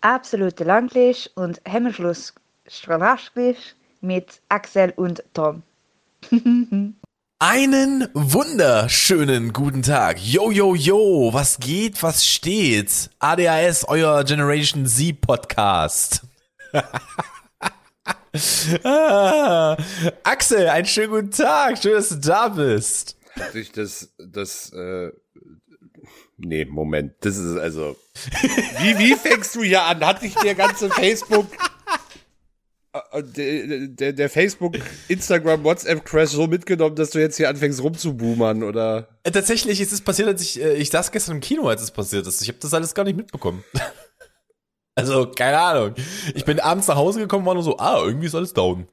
absolute Langlisch und Hemmschluss mit Axel und Tom. Einen wunderschönen guten Tag. Yo, yo, yo, was geht, was steht? ADHS, euer Generation Z Podcast. ah, Axel, einen schönen guten Tag. Schön, dass du da bist. Sich das, das, äh, nee, Moment, das ist also, wie, wie fängst du hier an? Hat dich der ganze Facebook, äh, der, der, der Facebook, Instagram, WhatsApp Crash so mitgenommen, dass du jetzt hier anfängst rumzuboomern, oder? Äh, Tatsächlich ist es passiert, als ich, äh, ich saß gestern im Kino, als es passiert ist. Ich habe das alles gar nicht mitbekommen. Also, keine Ahnung. Ich bin abends nach Hause gekommen, war nur so, ah, irgendwie ist alles down.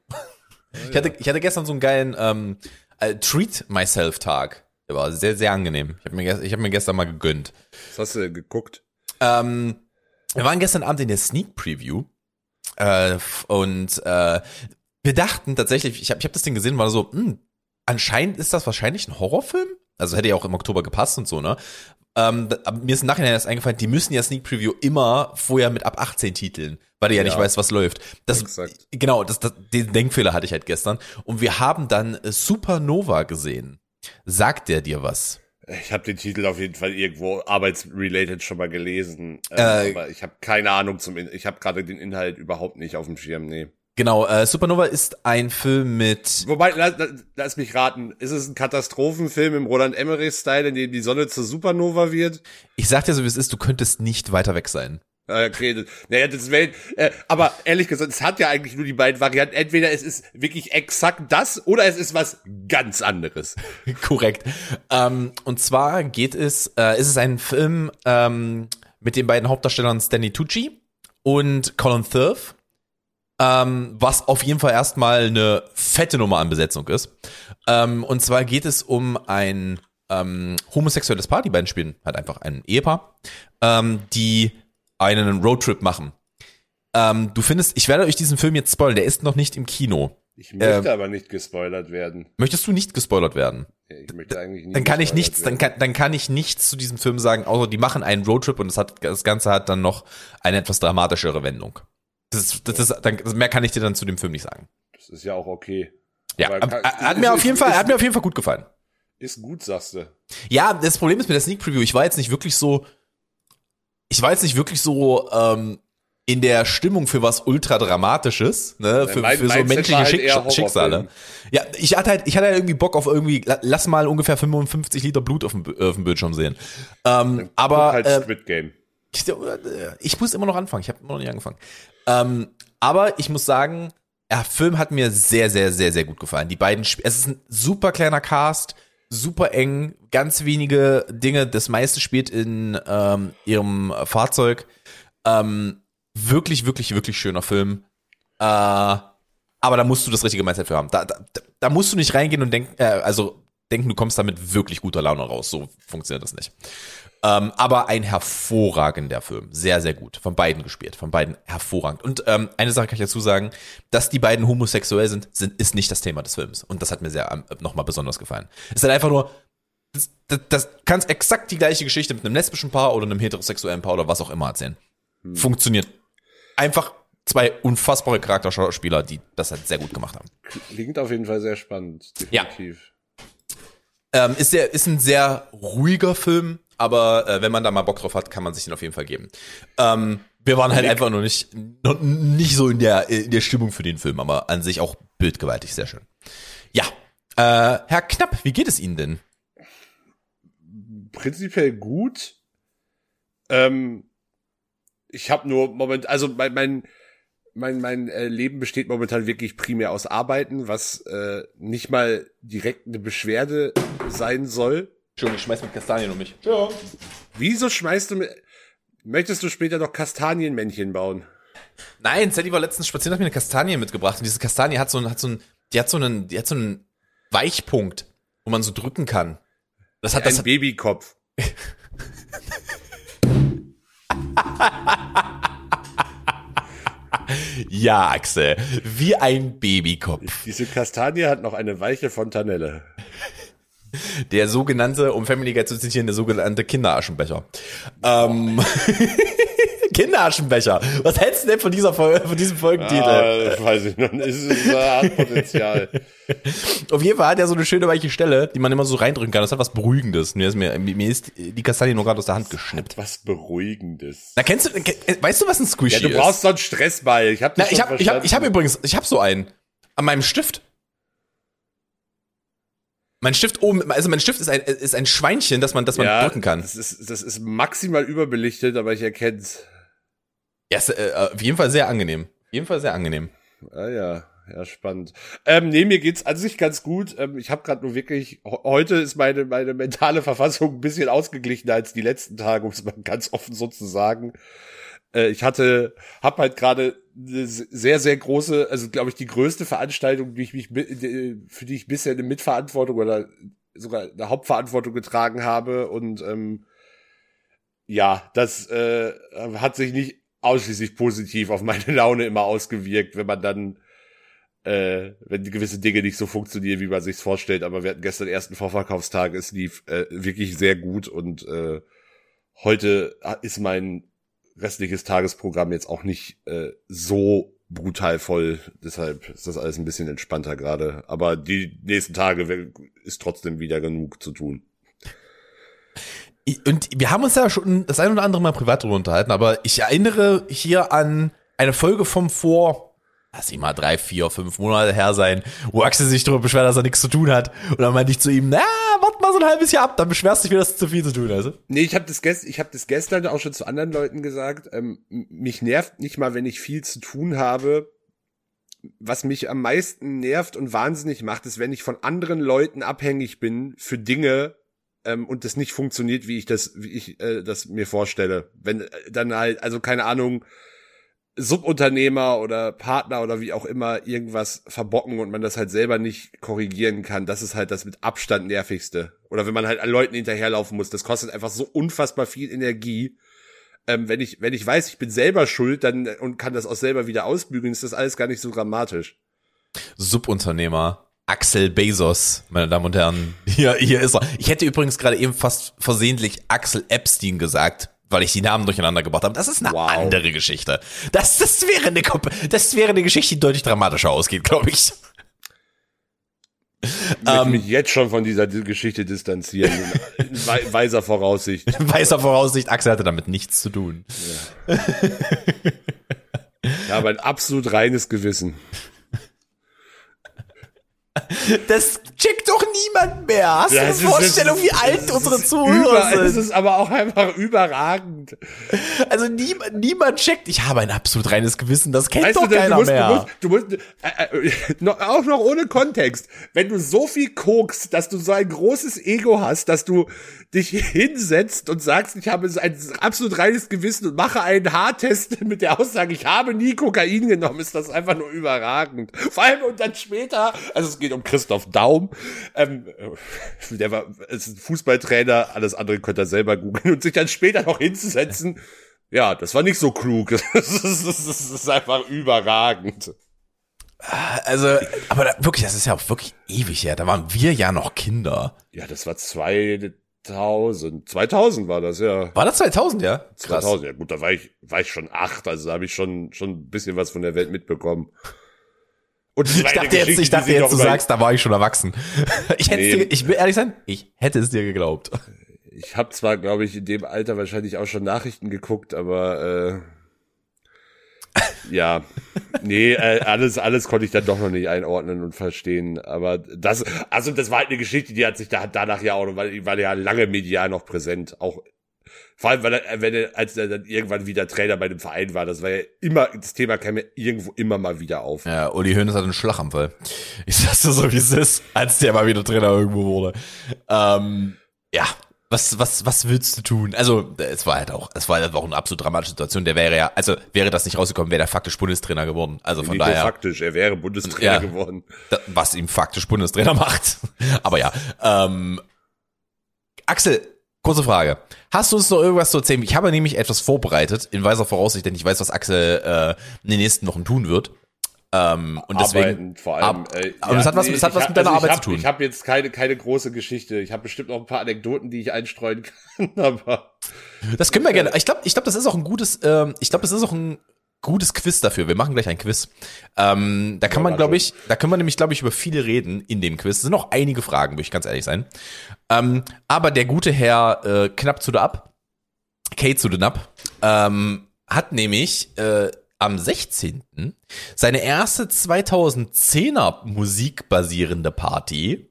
Ich hatte, ich hatte gestern so einen geilen ähm, äh, Treat Myself Tag. Der war sehr, sehr angenehm. Ich habe mir, ich hab mir gestern mal gegönnt. Was hast du geguckt? Ähm, wir waren gestern Abend in der Sneak Preview äh, und äh, wir dachten tatsächlich, ich habe ich hab das Ding gesehen, war so, hm, anscheinend ist das wahrscheinlich ein Horrorfilm. Also hätte ja auch im Oktober gepasst und so, ne? Ähm, da- mir ist im Nachhinein erst eingefallen, die müssen ja Sneak Preview immer vorher mit ab 18 titeln, weil du ja, nicht Ja. weißt, was läuft. Das, Exakt. genau, das, das, den Denkfehler hatte ich halt gestern. Und wir haben dann Supernova gesehen. Sagt der dir was? Ich habe den Titel auf jeden Fall irgendwo arbeitsrelated schon mal gelesen, ähm, Äh, aber ich habe keine Ahnung zum, In ich habe gerade den Inhalt überhaupt nicht auf dem Schirm, nee. Genau, äh, Supernova ist ein Film mit Wobei, lass, lass mich raten, ist es ein Katastrophenfilm im Roland Emmerich-Style, in dem die Sonne zur Supernova wird? Ich sag dir so, wie es ist, du könntest nicht weiter weg sein. Äh, das, naja, das Welt, äh, aber ehrlich gesagt, es hat ja eigentlich nur die beiden Varianten. Entweder es ist wirklich exakt das oder es ist was ganz anderes. Korrekt. Ähm, und zwar geht es, äh, ist es ein Film ähm, mit den beiden Hauptdarstellern Stanley Tucci und Colin Firth, ähm, was auf jeden Fall erstmal eine fette Nummer an Besetzung ist. Ähm, und zwar geht es um ein ähm, homosexuelles Paar, die beiden spielen halt einfach ein Ehepaar, ähm, die einen Roadtrip machen. Ähm, du findest, ich werde euch diesen Film jetzt spoilern, der ist noch nicht im Kino. Ich möchte Ähm, aber nicht gespoilert werden. Möchtest du nicht gespoilert werden? Ich möchte eigentlich nicht dann kann ich nichts, dann werden. kann, dann kann ich nichts zu diesem Film sagen, außer die machen einen Roadtrip und das, hat, das Ganze hat dann noch eine etwas dramatischere Wendung. Das ist, das ist, dann, mehr kann ich dir dann zu dem Film nicht sagen. Das ist ja auch okay. Ja, Aber kann- hat ist- mir auf ist- jeden Fall, ist- hat mir auf jeden Fall gut gefallen. Ist gut, sagst du. Ja, das Problem ist mit der Sneak Preview, ich war jetzt nicht wirklich so, ich war jetzt nicht wirklich so ähm, in der Stimmung für was ultra dramatisches, ne, für, mein- für so menschliche halt Schick Schicksale. Ja, ich hatte halt, ich hatte halt irgendwie Bock auf irgendwie, la- lass mal ungefähr 55 Liter Blut auf dem, auf dem Bildschirm sehen. Ähm, aber halt äh, ich, ich muss immer noch anfangen. Ich habe immer noch nicht angefangen. Ähm, aber ich muss sagen, der Film hat mir sehr, sehr, sehr, sehr gut gefallen. Die beiden, Sp es ist ein super kleiner Cast, super eng, ganz wenige Dinge. Das meiste spielt in ähm, ihrem Fahrzeug. Ähm, wirklich, wirklich, wirklich schöner Film. Äh, aber da musst du das richtige Mindset für haben. Da, da, da musst du nicht reingehen und denken, äh, also denken, du kommst damit wirklich guter Laune raus. So funktioniert das nicht. Ähm, aber ein hervorragender Film. Sehr, sehr gut. Von beiden gespielt. Von beiden hervorragend. Und ähm, eine Sache kann ich dazu sagen, dass die beiden homosexuell sind, sind ist nicht das Thema des Films. Und das hat mir sehr ähm, nochmal besonders gefallen. Es ist halt einfach nur, das, das, das kannst exakt die gleiche Geschichte mit einem lesbischen Paar oder einem heterosexuellen Paar oder was auch immer erzählen. Funktioniert. Einfach zwei unfassbare Charakterschauspieler, die das halt sehr gut gemacht haben. Klingt auf jeden Fall sehr spannend. Ja. Definitiv. Ähm, ist, der, ist ein sehr ruhiger Film, aber äh, wenn man da mal Bock drauf hat, kann man sich den auf jeden Fall geben. Ähm, wir waren halt einfach noch nicht, noch nicht so in der, in der Stimmung für den Film, aber an sich auch bildgewaltig, sehr schön. Ja, äh, Herr Knapp, wie geht es Ihnen denn? Prinzipiell gut. Ähm, ich habe nur moment, also mein mein mein, mein äh, Leben besteht momentan wirklich primär aus Arbeiten, was äh, nicht mal direkt eine Beschwerde sein soll. Entschuldigung, ich schmeiß mit Kastanien um mich. Wieso schmeißt du mit, möchtest du später noch Kastanienmännchen bauen? Nein, Sally war letztens spazieren, hat mir eine Kastanie mitgebracht und diese Kastanie hat so, einen- hat so einen, die hat so einen, die hat so einen Weichpunkt, wo man so drücken kann. Das hat, das Ein hat, Babykopf. ja, Axel, wie ein Babykopf. Diese Kastanie hat noch eine weiche Fontanelle. Der sogenannte, um Family Guy zu zitieren, der sogenannte Kinderaschenbecher. Ähm, Kinderaschenbecher. Was hältst du denn von dieser Folge, von diesem Folgentitel? Ah, weiß ich noch nicht. Es ist, hat Potenzial. Auf jeden Fall hat er so eine schöne weiche Stelle, die man immer so reindrücken kann. Das hat was Beruhigendes. Mir ist, mir, mir ist die Kastanie nur gerade aus der Hand geschnippt. Was Beruhigendes. Na, kennst du, weißt du, was ein Squishy Ja, du ist? brauchst so einen Stressball. Ich hab Na, ich habe ich hab, ich hab übrigens, ich habe so einen an meinem Stift. Mein Stift oben, also mein Stift ist ein, ist ein Schweinchen, das man, das man ja, drücken kann. Das ist, das ist maximal überbelichtet, aber ich erkenn's. Ja, ist, äh, auf jeden Fall sehr angenehm. Auf jeden Fall sehr angenehm. Ah ja, ja, spannend. Ähm, nee, mir geht's an sich ganz gut. Ähm, ich habe gerade nur wirklich, heute ist meine, meine mentale Verfassung ein bisschen ausgeglichener als die letzten Tage, um es mal ganz offen so zu sagen. Äh, ich hatte, hab halt gerade sehr, sehr große, also glaube ich, die größte Veranstaltung, die ich mich, mi- äh, für die ich bisher eine Mitverantwortung oder sogar eine Hauptverantwortung getragen habe und ähm, ja, das äh, hat sich nicht ausschließlich positiv auf meine Laune immer ausgewirkt, wenn man dann, äh, wenn gewisse Dinge nicht so funktionieren, wie man sich's vorstellt. Aber wir hatten gestern ersten Vorverkaufstag, es lief äh, wirklich sehr gut und äh, heute ist mein restliches Tagesprogramm jetzt auch nicht äh, so brutal voll. Deshalb ist das alles ein bisschen entspannter gerade. Aber die nächsten Tage ist trotzdem wieder genug zu tun. Und wir haben uns ja schon das ein oder andere Mal privat darüber unterhalten, aber ich erinnere hier an eine Folge vom vor, lass ich mal drei, vier, fünf Monate her sein, wo Axel sich darüber beschwert, dass er nichts zu tun hat. Und dann meinte ich zu ihm, na, warte mal so ein halbes Jahr ab, dann beschwerst dich wieder, dass du zu viel zu tun hast. Nee, ich habe das, gest ich hab das gestern auch schon zu anderen Leuten gesagt. Ähm, mich nervt nicht mal, wenn ich viel zu tun habe. Was mich am meisten nervt und wahnsinnig macht, ist, wenn ich von anderen Leuten abhängig bin für Dinge ähm, und das nicht funktioniert, wie ich das, wie ich äh, das mir vorstelle. Wenn äh, dann halt, also keine Ahnung, Subunternehmer oder Partner oder wie auch immer irgendwas verbocken und man das halt selber nicht korrigieren kann, das ist halt das mit Abstand nervigste. Oder wenn man halt an Leuten hinterherlaufen muss, das kostet einfach so unfassbar viel Energie. Ähm, wenn ich, wenn ich weiß, ich bin selber schuld, dann und kann das auch selber wieder ausbügeln, ist das alles gar nicht so dramatisch. Subunternehmer. Axel Bezos, meine Damen und Herren. Hier, hier ist er. Ich hätte übrigens gerade eben fast versehentlich Axel Epstein gesagt, weil ich die Namen durcheinander gebracht habe. Das ist eine Wow. andere Geschichte. Das, das wäre eine, das wäre eine Geschichte, die deutlich dramatischer ausgeht, glaube ich. Ich Ähm. mich jetzt schon von dieser Di- Geschichte distanzieren. In wei- weiser Voraussicht. Weißer Voraussicht, Axel hatte damit nichts zu tun. Ich habe ein absolut reines Gewissen. Das checkt doch niemand mehr. Hast du eine Das ist- Vorstellung, das wie ist- alt das unsere ist Zuhörer sind? ist aber auch einfach überragend. Also nie, niemand checkt. Ich habe ein absolut reines Gewissen. Das kennt doch du, keiner du musst, mehr. du musst, du musst äh, äh, noch, auch noch ohne Kontext. Wenn du so viel kokst, dass du so ein großes Ego hast, dass du dich hinsetzt und sagst, ich habe ein absolut reines Gewissen und mache einen Haartest mit der Aussage, ich habe nie Kokain genommen, ist das einfach nur überragend. Vor allem und dann später, also es geht um Christoph Daum, ähm, der war ist ein Fußballtrainer, alles andere könnt ihr selber googeln und sich dann später noch hinzusetzen. Ja, das war nicht so klug. Das ist, das ist, das ist einfach überragend. Also, aber da, wirklich, das ist ja auch wirklich ewig her. Da waren wir ja noch Kinder. Ja, das war 2000. 2000 war das, ja. War das 2000, ja? Krass. 2000, ja gut, da war ich, war ich schon acht, also da habe ich schon, schon ein bisschen was von der Welt mitbekommen. Und Ich dachte jetzt, ich dachte jetzt, du sagst, da war ich schon erwachsen. Ich hätte Nee. dir, ich will ehrlich sein, ich hätte es dir geglaubt. Ich habe zwar, glaube ich, in dem Alter wahrscheinlich auch schon Nachrichten geguckt, aber äh, ja, nee, äh, alles, alles konnte ich dann doch noch nicht einordnen und verstehen. Aber das, also das war halt eine Geschichte, die hat sich da danach ja auch, weil die war ja lange medial noch präsent, auch vor allem, weil er, wenn er, als er dann irgendwann wieder Trainer bei dem Verein war, das war ja immer, das Thema kam ja irgendwo immer mal wieder auf. Ja, Uli Hoeneß hat einen Schlaganfall. Ich sag's dir so, wie es ist, als der mal wieder Trainer irgendwo wurde. Ähm, ja, was, was, was willst du tun? Also, es war halt auch, es war halt auch eine absolut dramatische Situation. Der wäre ja, also wäre das nicht rausgekommen, wäre der faktisch Bundestrainer geworden. Also von Nico daher. faktisch, er wäre Bundestrainer Ja. geworden. Was ihm faktisch Bundestrainer macht. Aber ja, ähm, Axel, kurze Frage. Hast du uns noch irgendwas zu erzählen? Ich habe nämlich etwas vorbereitet, in weiser Voraussicht, denn ich weiß, was Axel äh, in den nächsten Wochen tun wird. Ähm, und deswegen, Arbeiten vor allem. Ab- äh, aber es hat was- es hat was ich mit deiner also Arbeit hab, zu tun. Ich habe jetzt keine, keine große Geschichte. Ich habe bestimmt auch ein paar Anekdoten, die ich einstreuen kann, aber Das können wir gerne. Ich glaube, ich glaube, das ist auch ein gutes, ähm, ich glaube, das ist auch ein gutes Quiz dafür. Wir machen gleich ein Quiz. Ähm, da kann man, glaube ich, da können wir nämlich, glaube ich, über viele reden in dem Quiz. Es sind noch einige Fragen, möchte ich ganz ehrlich sein. Ähm, aber der gute Herr äh, knapp zu der ab, Kate zu den ab, ähm, hat nämlich äh, am 16. seine erste 2010er musikbasierende Party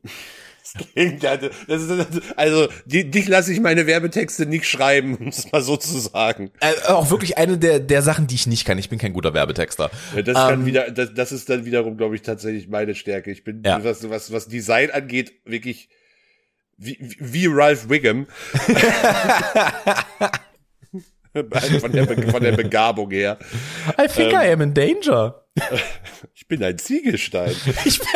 das ist, also die, dich lasse ich meine Werbetexte nicht schreiben, um es mal so zu sagen. Äh, auch wirklich eine der, der Sachen, die ich nicht kann. Ich bin kein guter Werbetexter. Ja, das, kann wieder, das, das ist dann wiederum, glaube ich, tatsächlich meine Stärke. Ich bin, Ja. was, was, was Design angeht, wirklich wie, wie Ralph Wiggum. von, der, von der Begabung her. I think Ähm. I am in danger. Ich bin ein Ziegelstein. Ich bin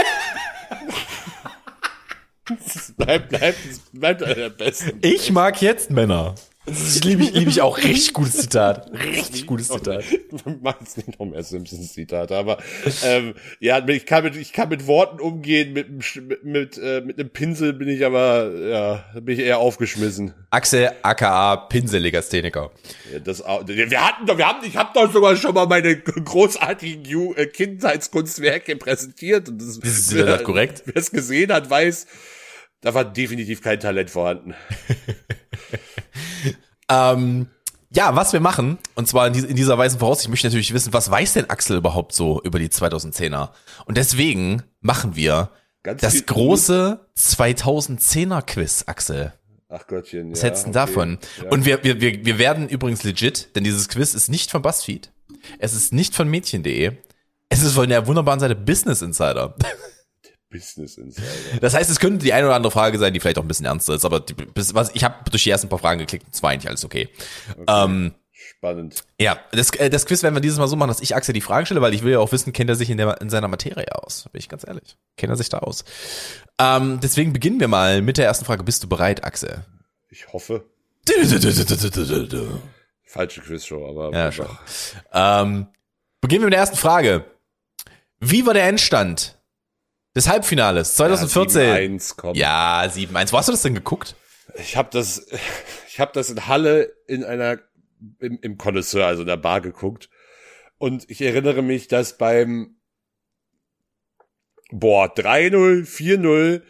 Das bleibt, bleibt, bleibt einer der besten. Ich mag jetzt Männer. Das liebe ich, liebe ich auch. Richtig gutes Zitat. Richtig gutes Zitat. Wir machen jetzt nicht noch mehr Simpsons-Zitate, aber ähm, ja, ich kann mit ich kann mit Worten umgehen, mit mit mit, äh, mit einem Pinsel bin ich aber ja bin ich eher aufgeschmissen. Axel aka Pinsellegastheniker. Ja, das wir hatten doch wir haben ich habe doch sogar schon mal meine großartigen Ju äh, Kindheitskunstwerke präsentiert und das, Ist das korrekt? Wer es gesehen hat, weiß, da war definitiv kein Talent vorhanden. Ähm, ja, was wir machen, und zwar in, dies- in dieser weisen Voraussicht, ich möchte natürlich wissen, was weiß denn Axel überhaupt so über die 2010er? Und deswegen machen wir Ganz das große 2010er Quiz, Axel. Ach Gottchen, Was ja. hältst du okay. davon? Ja. Und wir, wir, wir, wir werden übrigens legit, denn dieses Quiz ist nicht von BuzzFeed. Es ist nicht von Mädchen.de. Es ist von der wunderbaren Seite Business Insider. Business Insider. Das heißt, es könnte die eine oder andere Frage sein, die vielleicht auch ein bisschen ernster ist, aber die, bis, was, ich habe durch die ersten paar Fragen geklickt und es war eigentlich alles okay. Ähm, Spannend. ja, das, äh, das Quiz werden wir dieses Mal so machen, dass ich Axel die Fragen stelle, weil ich will ja auch wissen, kennt er sich in, der, in seiner Materie aus? Bin ich ganz ehrlich. Kennt er sich da aus? Ähm, deswegen beginnen wir mal mit der ersten Frage. Bist du bereit, Axel? Ich hoffe. Falsche Quizshow, aber Ja, schon. Ähm, beginnen wir mit der ersten Frage. Wie war der Endstand des Halbfinales 2014? 7-1, komm. Ja, 7-1. Wo hast du das denn geguckt? Ich habe das, ich habe das in Halle in einer im, im Connoisseur, also in der Bar geguckt. Und ich erinnere mich, dass beim boah 3-0, 4-0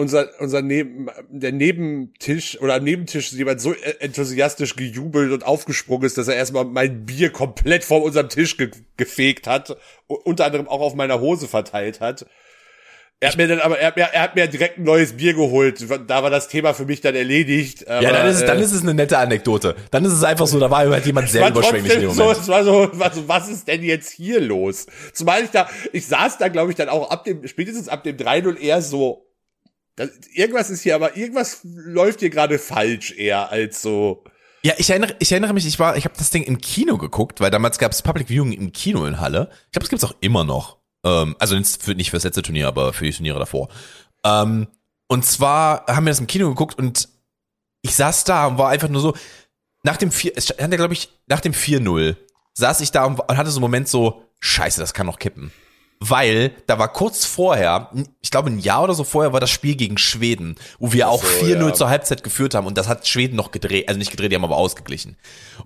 unser unser neben der Nebentisch oder am Nebentisch jemand so enthusiastisch gejubelt und aufgesprungen ist, dass er erstmal mein Bier komplett vor unserem Tisch ge gefegt hat, unter anderem auch auf meiner Hose verteilt hat. Er hat mir dann aber, er hat mir, er hat mir direkt ein neues Bier geholt. Da war das Thema für mich dann erledigt. Ja, dann ist, es, dann äh, ist es eine nette Anekdote. Dann ist es einfach so, da war halt jemand sehr überschwänglich in dem trotzdem so, Moment. es war so, war so, was ist denn jetzt hier los? Zumal ich da, ich saß da, glaube ich, dann auch ab dem, spätestens ab dem 3-0 eher so, das, irgendwas ist hier, aber irgendwas läuft hier gerade falsch eher als so. Ja, ich erinnere, ich erinnere mich, ich war, ich habe das Ding im Kino geguckt, weil damals gab es Public Viewing im Kino in Halle. Ich glaube, es gibt's auch immer noch. Ähm, also nicht für, nicht fürs letzte Turnier, aber für die Turniere davor. Ähm, und zwar haben wir das im Kino geguckt und ich saß da und war einfach nur so, nach dem 4, es stand ja, glaube ich, nach dem 4-0 saß ich da und hatte so einen Moment so, scheiße, das kann noch kippen. Weil da war kurz vorher, ich glaube ein Jahr oder so vorher war das Spiel gegen Schweden, wo wir auch so, 4-0 ja. zur Halbzeit geführt haben und das hat Schweden noch gedreht, also nicht gedreht, die haben aber ausgeglichen.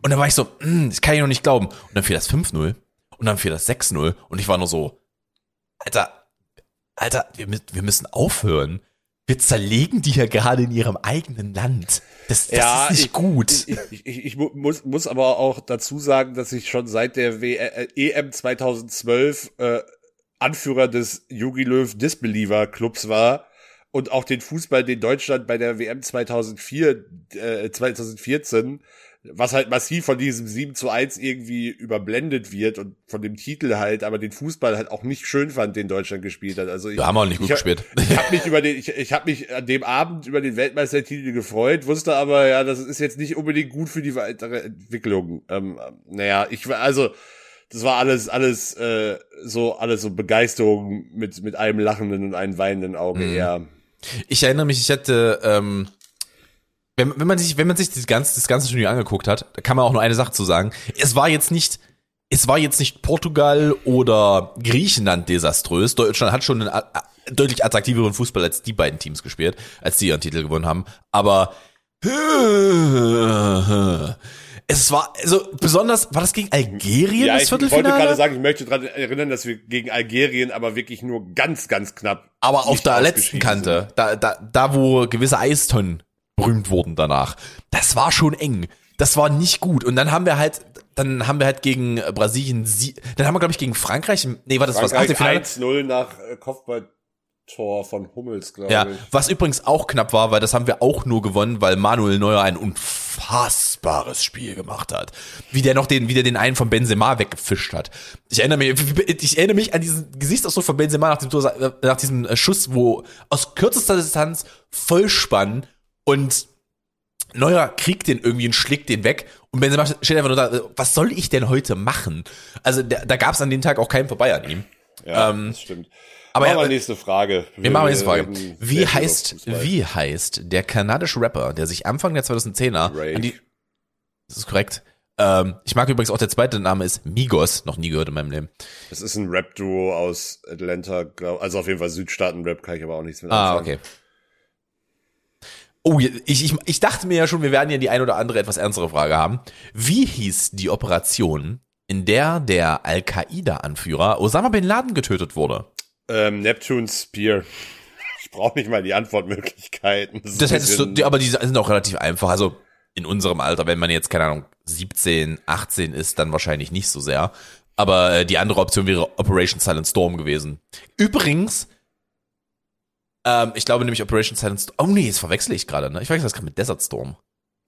Und dann war ich so, "Hm, das kann ich noch nicht glauben. Und dann fiel das 5-0 und dann fiel das 6-0 und ich war nur so, Alter, Alter, wir, wir müssen aufhören. Wir zerlegen die hier gerade in ihrem eigenen Land. Das, das ist nicht ich, gut. Ich, ich, ich, ich mu- muss, muss aber auch dazu sagen, dass ich schon seit der w äh, EM 2012 äh, Anführer des Jogi Löw Disbeliever Clubs war und auch den Fußball, den Deutschland bei der WM 2004, äh, 2014, was halt massiv von diesem 7 zu 1 irgendwie überblendet wird und von dem Titel halt, aber den Fußball halt auch nicht schön fand, den Deutschland gespielt hat. Also ich, Wir haben auch nicht gut ich, gespielt. Ich habe mich über den, ich, ich habe mich an dem Abend über den Weltmeistertitel gefreut, wusste aber, ja, das ist jetzt nicht unbedingt gut für die weitere Entwicklung. Ähm, naja, ich war also, das war alles, alles äh, so, alles so Begeisterung mit mit einem lachenden und einem weinenden Auge Mhm. eher. Ich erinnere mich, ich hatte, ähm, wenn, wenn man sich, wenn man sich das ganze, das ganze Turnier angeguckt hat, da kann man auch nur eine Sache zu sagen. Es war jetzt nicht, es war jetzt nicht Portugal oder Griechenland desaströs. Deutschland hat schon einen a- a- deutlich attraktiveren Fußball als die beiden Teams gespielt, als die ihren Titel gewonnen haben. Aber es war, also besonders, war das gegen Algerien Ja, das ich wollte Viertelfinale? gerade sagen, ich möchte daran erinnern, dass wir gegen Algerien aber wirklich nur ganz, ganz knapp. Aber auf der letzten Kante, da, da, da wo gewisse Eistonnen berühmt wurden danach, das war schon eng. Das war nicht gut. Und dann haben wir halt, dann haben wir halt gegen Brasilien, sie dann haben wir glaube ich gegen Frankreich, nee, war das was Frankreich Achtelfinale? 1-0 nach äh, Kopfballtor von Hummels, glaube Ja, ich. was übrigens auch knapp war, weil das haben wir auch nur gewonnen, weil Manuel Neuer ein unfassbares Spiel gemacht hat. Wie der noch den, wie der den einen von Benzema weggefischt hat. Ich erinnere mich, ich erinnere mich an diesen Gesichtsausdruck von Benzema nach, dem Tor, nach diesem äh, Schuss, wo aus kürzester Distanz Vollspann und Neuer kriegt den irgendwie und schlägt den weg und Benzema steht einfach nur da, äh, was soll ich denn heute machen? Also da, da gab es an dem Tag auch keinen vorbei an ihm. Ja, Ähm, das stimmt. Aber Machen wir nächste Frage. Wir machen nächste Frage. Wie heißt, wie heißt der kanadische Rapper, der sich Anfang der 2010er Drake. an die, das ist korrekt. Ähm, ich mag übrigens auch der zweite Name ist Migos, noch nie gehört in meinem Leben. Das ist ein Rap-Duo aus Atlanta, glaub, also auf jeden Fall Südstaaten-Rap, kann ich aber auch nichts mit Ah, anfangen. okay. Oh, ich, ich, ich dachte mir ja schon, wir werden ja die ein oder andere etwas ernstere Frage haben. Wie hieß die Operation, in der der Al-Qaida-Anführer Osama Bin Laden getötet wurde? Ähm, Neptune Spear. Ich brauche nicht mal die Antwortmöglichkeiten. Das ein hättest du, die- aber die sind auch relativ einfach. Also in unserem Alter, wenn man jetzt, keine Ahnung, 17, 18 ist, dann wahrscheinlich nicht so sehr. Aber äh, die andere Option wäre Operation Silent Storm gewesen. Übrigens, ähm, ich glaube nämlich Operation Silent Storm. Oh nee, das verwechsel ich gerade, ne? Ich verwechsel das gerade mit Desert Storm.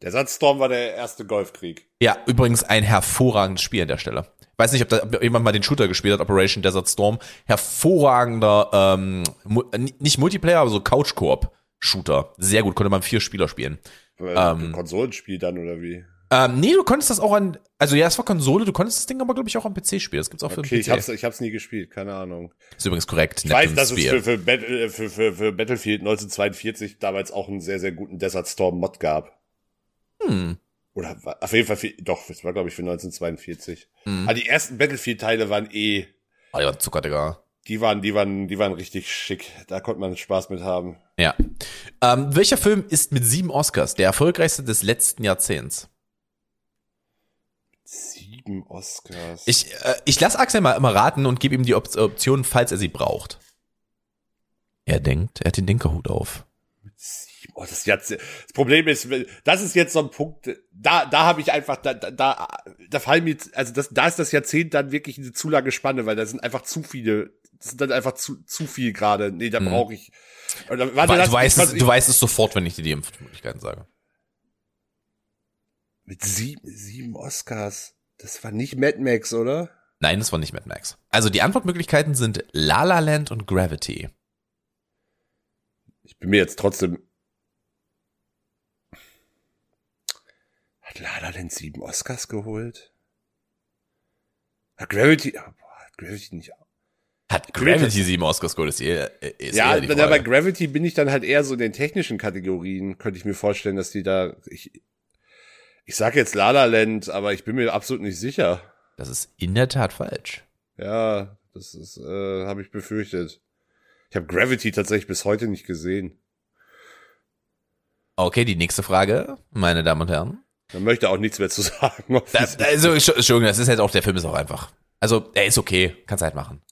Der Satzstorm war der erste Golfkrieg. Ja, übrigens ein hervorragendes Spiel an der Stelle. Weiß nicht, ob da ob jemand mal den Shooter gespielt hat, Operation Desert Storm. Hervorragender, ähm, mu äh, nicht Multiplayer, aber so Couch-Koop-Shooter. Sehr gut, konnte man vier Spieler spielen. Äh, Ähm. Konsolenspiel dann oder wie? Ähm, nee, du konntest das auch an, also ja, es war Konsole, du konntest das Ding aber, glaube ich, auch am PC spielen. Das gibt's auch für Okay, den ich PC. hab's, ich hab's nie gespielt, keine Ahnung. ist übrigens korrekt. Ich weiß, dass es Spear. für, für, äh, für, für, für Battlefield 1942 damals auch einen sehr, sehr guten Desert Storm Mod gab. Hm. Oder auf jeden Fall, für, doch, das war glaube ich für 1942. Hm. Aber die ersten Battlefield-Teile waren eh, Oh, ja, Zucker, Digga. die waren, die waren, die waren richtig schick. Da konnte man Spaß mit haben. Ja. Ähm, welcher Film ist mit sieben Oscars der erfolgreichste des letzten Jahrzehnts? Sieben Oscars. Ich, äh, ich lasse Axel mal immer raten und gebe ihm die Op Option, falls er sie braucht. Er denkt, er hat den Denkerhut auf. Sieben, oh, das, jetzt, das Problem ist, das ist jetzt so ein Punkt, da, da habe ich einfach, da, da, da, fallen mir, also das, da ist das Jahrzehnt dann wirklich eine zu lange Spanne, weil da sind einfach zu viele, das sind dann einfach zu, zu viel gerade. Nee, da Mhm. brauche ich. Oder, Du, warte, wei- lass- du, weißt ich- es, du weißt es sofort, wenn ich dir die Impfmöglichkeiten sage. Mit sieben, sieben Oscars. Das war nicht Mad Max, oder? Nein, das war nicht Mad Max. Also die Antwortmöglichkeiten sind La La Land und Gravity. Ich bin mir jetzt trotzdem. Hat Lada denn sieben Oscars geholt? Hat Gravity, ah, boah, hat Gravity nicht Hat Gravity sieben Oscars geholt, ist eher, ist Ja, eher die dann, bei. Gravity bin ich dann halt eher so in den technischen Kategorien, könnte ich mir vorstellen, dass die da, ich, ich sag jetzt La La Land, aber ich bin mir absolut nicht sicher. Das ist in der Tat falsch. Ja, das ist, äh, habe ich befürchtet. Ich habe Gravity tatsächlich bis heute nicht gesehen. Okay, die nächste Frage, meine Damen und Herren. Man möchte auch nichts mehr zu sagen. Das, also, Entschuldigung, das ist halt auch, der Film ist auch einfach. Also, er ist okay, kannst halt machen.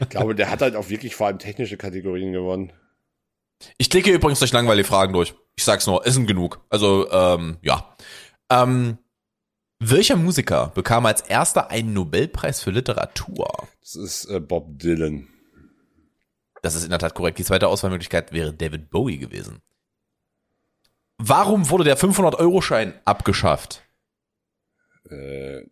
Ich glaube, der hat halt auch wirklich vor allem technische Kategorien gewonnen. Ich klicke übrigens durch langweilige Fragen durch. Ich sag's nur, es sind genug. Also, ähm, ja. Ähm, welcher Musiker bekam als erster einen Nobelpreis für Literatur? Das ist äh, Bob Dylan. Das ist in der Tat korrekt. Die zweite Auswahlmöglichkeit wäre David Bowie gewesen. Warum wurde der 500-Euro-Schein abgeschafft? Äh,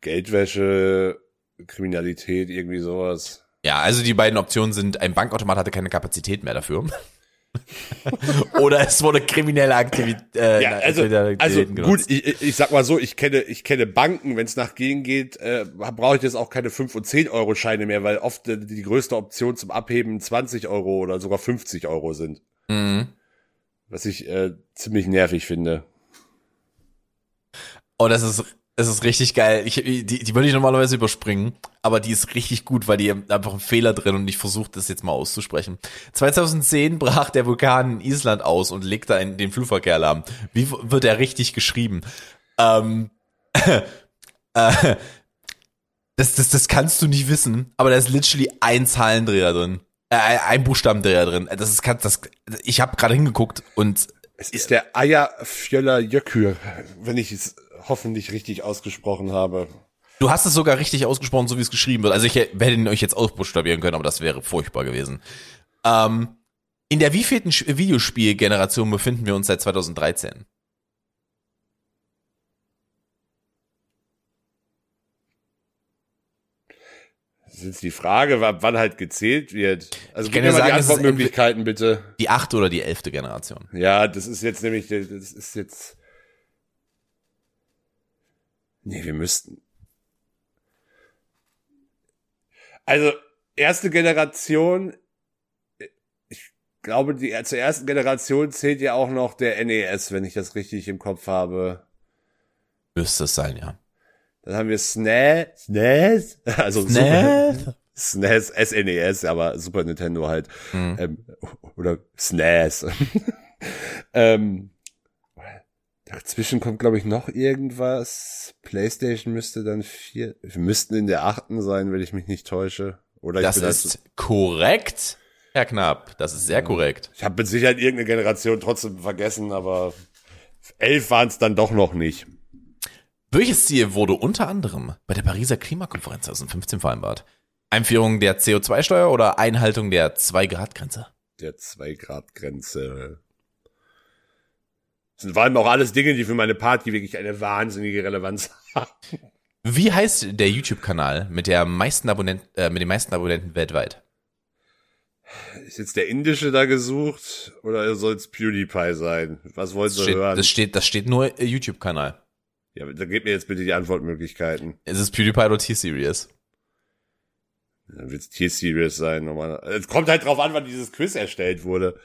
Geldwäsche, Kriminalität, irgendwie sowas. Ja, also die beiden Optionen sind, ein Bankautomat hatte keine Kapazität mehr dafür. Oder es wurde kriminelle Aktivität. Äh, Ja, also, also gut, ich, ich- sag mal so, ich kenne, ich kenne Banken, wenn es nach denen geht, äh, brauche ich jetzt auch keine 5 und 10 Euro Scheine mehr, weil oft äh, die größte Option zum Abheben 20 Euro oder sogar 50 Euro sind. Mhm. Was ich äh, ziemlich nervig finde. Oh, das ist Es ist richtig geil. Ich, die, die würde ich normalerweise überspringen, aber die ist richtig gut, weil die einfach einen Fehler drin und ich versuche das jetzt mal auszusprechen. 2010 brach der Vulkan in Island aus und legte einen, den Flugverkehr lahm. Wie wird er richtig geschrieben? Ähm, äh, das, das, das kannst du nicht wissen, aber da ist literally ein Zahlendreher drin. Äh, ein Buchstabendreher drin. Das ist das, ich habe gerade hingeguckt und es ist der Eierfjöller Jökür, wenn ich es hoffentlich richtig ausgesprochen habe. Du hast es sogar richtig ausgesprochen, so wie es geschrieben wird. Also ich hätte ihn euch jetzt ausbuchstabieren können, aber das wäre furchtbar gewesen. Ähm, in der wievielten Videospielgeneration befinden wir uns seit 2013? Ist jetzt die Frage, wann halt gezählt wird. Also gib mir mal sagen, die Antwortmöglichkeiten bitte. Die achte oder die elfte Generation. Ja, das ist jetzt nämlich, das ist jetzt Nee, wir müssten. Also, erste Generation, ich glaube, die zur ersten Generation zählt ja auch noch der NES, wenn ich das richtig im Kopf habe. Müsste es sein, ja. Dann haben wir SNES, SNES, also SNES, SNES, SNES, aber Super Nintendo halt, hm. ähm, oder SNES. ähm, Dazwischen kommt, glaube ich, noch irgendwas. PlayStation müsste dann vier. Wir müssten in der achten sein, wenn ich mich nicht täusche. Oder das ist korrekt, Herr Knapp. Das ist sehr ja. korrekt. Ich habe mit Sicherheit irgendeine Generation trotzdem vergessen, aber elf waren es dann doch noch nicht. Welches Ziel wurde unter anderem bei der Pariser Klimakonferenz 2015 vereinbart? Einführung der CO2-Steuer oder Einhaltung der 2-Grad-Grenze? Der 2-Grad-Grenze. Das sind vor allem auch alles Dinge, die für meine Party wirklich eine wahnsinnige Relevanz haben. Wie heißt der YouTube-Kanal mit der meisten Abonnenten, äh, mit den meisten Abonnenten weltweit? Ist jetzt der indische da gesucht oder soll es PewDiePie sein? Was wollt ihr hören? Das steht, das steht nur YouTube-Kanal. Ja, dann gebt mir jetzt bitte die Antwortmöglichkeiten. Ist es PewDiePie oder T-Series? Dann wird es T-Series sein. Normal. Es kommt halt drauf an, wann dieses Quiz erstellt wurde.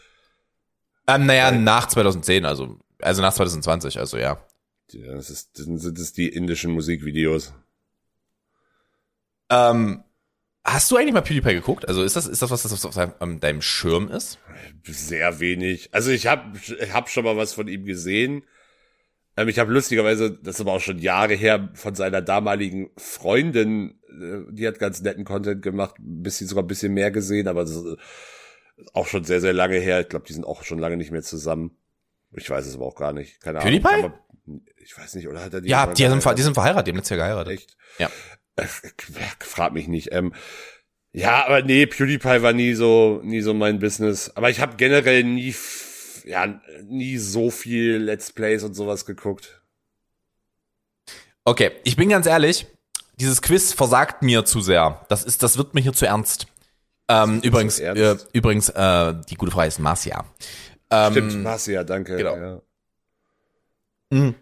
Ähm, naja, nach 2010, also also nach 2020, also ja. Ja, das, ist, das sind das die indischen Musikvideos. Ähm, hast du eigentlich mal PewDiePie geguckt? Also ist das, ist das was, das auf deinem, deinem Schirm ist? Sehr wenig. Also ich habe ich hab schon mal was von ihm gesehen. Ähm, ich habe lustigerweise, das ist aber auch schon Jahre her, von seiner damaligen Freundin, äh, die hat ganz netten Content gemacht, ein bisschen sogar ein bisschen mehr gesehen, aber das ist auch schon sehr, sehr lange her. Ich glaube, die sind auch schon lange nicht mehr zusammen. Ich weiß es aber auch gar nicht. Keine PewDiePie? Ahnung. Ich weiß nicht, oder hat er die? Ja, die sind, die sind verheiratet, die haben letztes Jahr geheiratet. Echt? Ja. Äh, frag mich nicht. Ähm, ja, aber nee, PewDiePie war nie so, nie so mein Business. Aber ich habe generell nie, ja, nie so viel Let's Plays und sowas geguckt. Okay, ich bin ganz ehrlich, dieses Quiz versagt mir zu sehr. Das ist, das wird mir hier zu ernst. Ähm, übrigens, ernst? Äh, übrigens, äh, die gute Frage ist Marcia. Ähm, Stimmt, Marcia, danke. Genau. Ja. Mhm.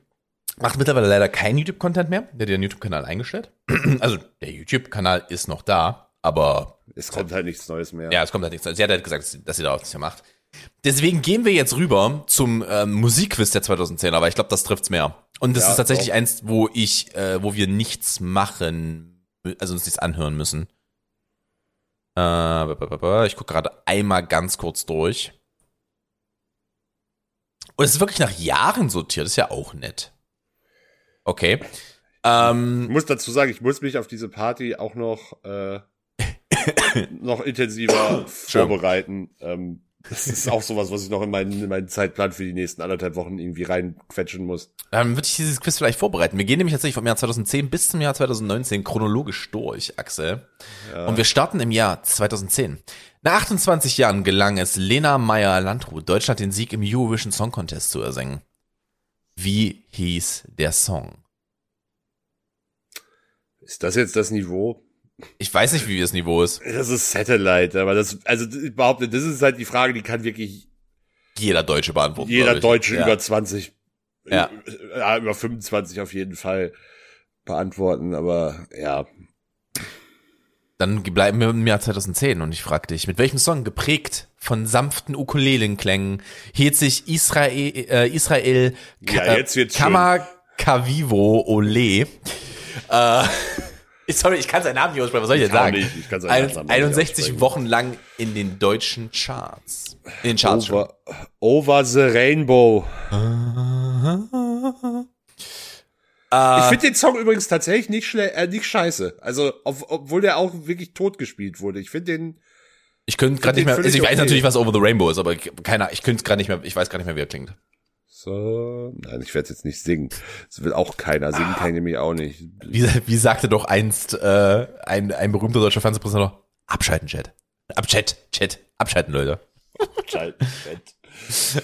Macht mittlerweile leider kein YouTube-Content mehr. Der hat den YouTube-Kanal eingestellt. also der YouTube-Kanal ist noch da, aber es kommt halt nichts Neues mehr. Ja, es kommt halt nichts Neues. Sie hat halt gesagt, dass sie darauf nichts mehr macht. Deswegen gehen wir jetzt rüber zum ähm, Musikquiz der 2010, aber ich glaube, das trifft's mehr. Und das ja, ist tatsächlich doch. eins, wo ich, äh, wo wir nichts machen, also uns nichts anhören müssen. Äh, ich gucke gerade einmal ganz kurz durch. Und es ist wirklich nach Jahren sortiert, ist ja auch nett. Okay. Ähm, ich muss dazu sagen, ich muss mich auf diese Party auch noch, äh, noch intensiver vorbereiten. Ähm, das ist auch sowas, was ich noch in meinen, in meinen Zeitplan für die nächsten anderthalb Wochen irgendwie reinquetschen muss. Dann würde ich dieses Quiz vielleicht vorbereiten. Wir gehen nämlich tatsächlich vom Jahr 2010 bis zum Jahr 2019 chronologisch durch, Axel. Ja. Und wir starten im Jahr 2010. Nach 28 Jahren gelang es Lena Meyer-Landrut, Deutschland den Sieg im Eurovision Song Contest zu ersingen. Wie hieß der Song? Ist das jetzt das Niveau? Ich weiß nicht, wie das Niveau ist. Das ist Satellite, aber das, also ich behaupte, das ist halt die Frage, die kann wirklich jeder Deutsche beantworten. Jeder Deutsche ja. über 20, ja. ja, über 25 auf jeden Fall beantworten, aber ja, dann bleiben wir im Jahr 2010 und ich frage dich, mit welchem Song geprägt von sanften Ukulelenklängen hielt sich Israel, äh, Israel ja, jetzt wird's Kama, Cavivo Ole. Äh, sorry, ich kann seinen Namen nicht aussprechen, was soll ich denn sagen? nicht, ich kann seinen nicht 61 aussprechen. Wochen lang in den deutschen Charts. In den Charts. Over, over the Rainbow. Äh, Ich finde den Song übrigens tatsächlich nicht, schle äh, nicht scheiße. Also, ob, obwohl der auch wirklich tot gespielt wurde. Ich finde den, ich könnte gerade nicht mehr, also ich weiß okay. natürlich, was Over the Rainbow ist, aber keiner, ich könnte gerade nicht mehr, ich weiß gar nicht mehr, wie er klingt. So, nein, ich werde jetzt nicht singen. Das will auch keiner singen, kann ich nämlich auch nicht. Wie, wie sagte doch einst äh, ein, ein berühmter deutscher Fernsehpräsident, abschalten, Chat. Ab Chat, Chat, abschalten, Leute.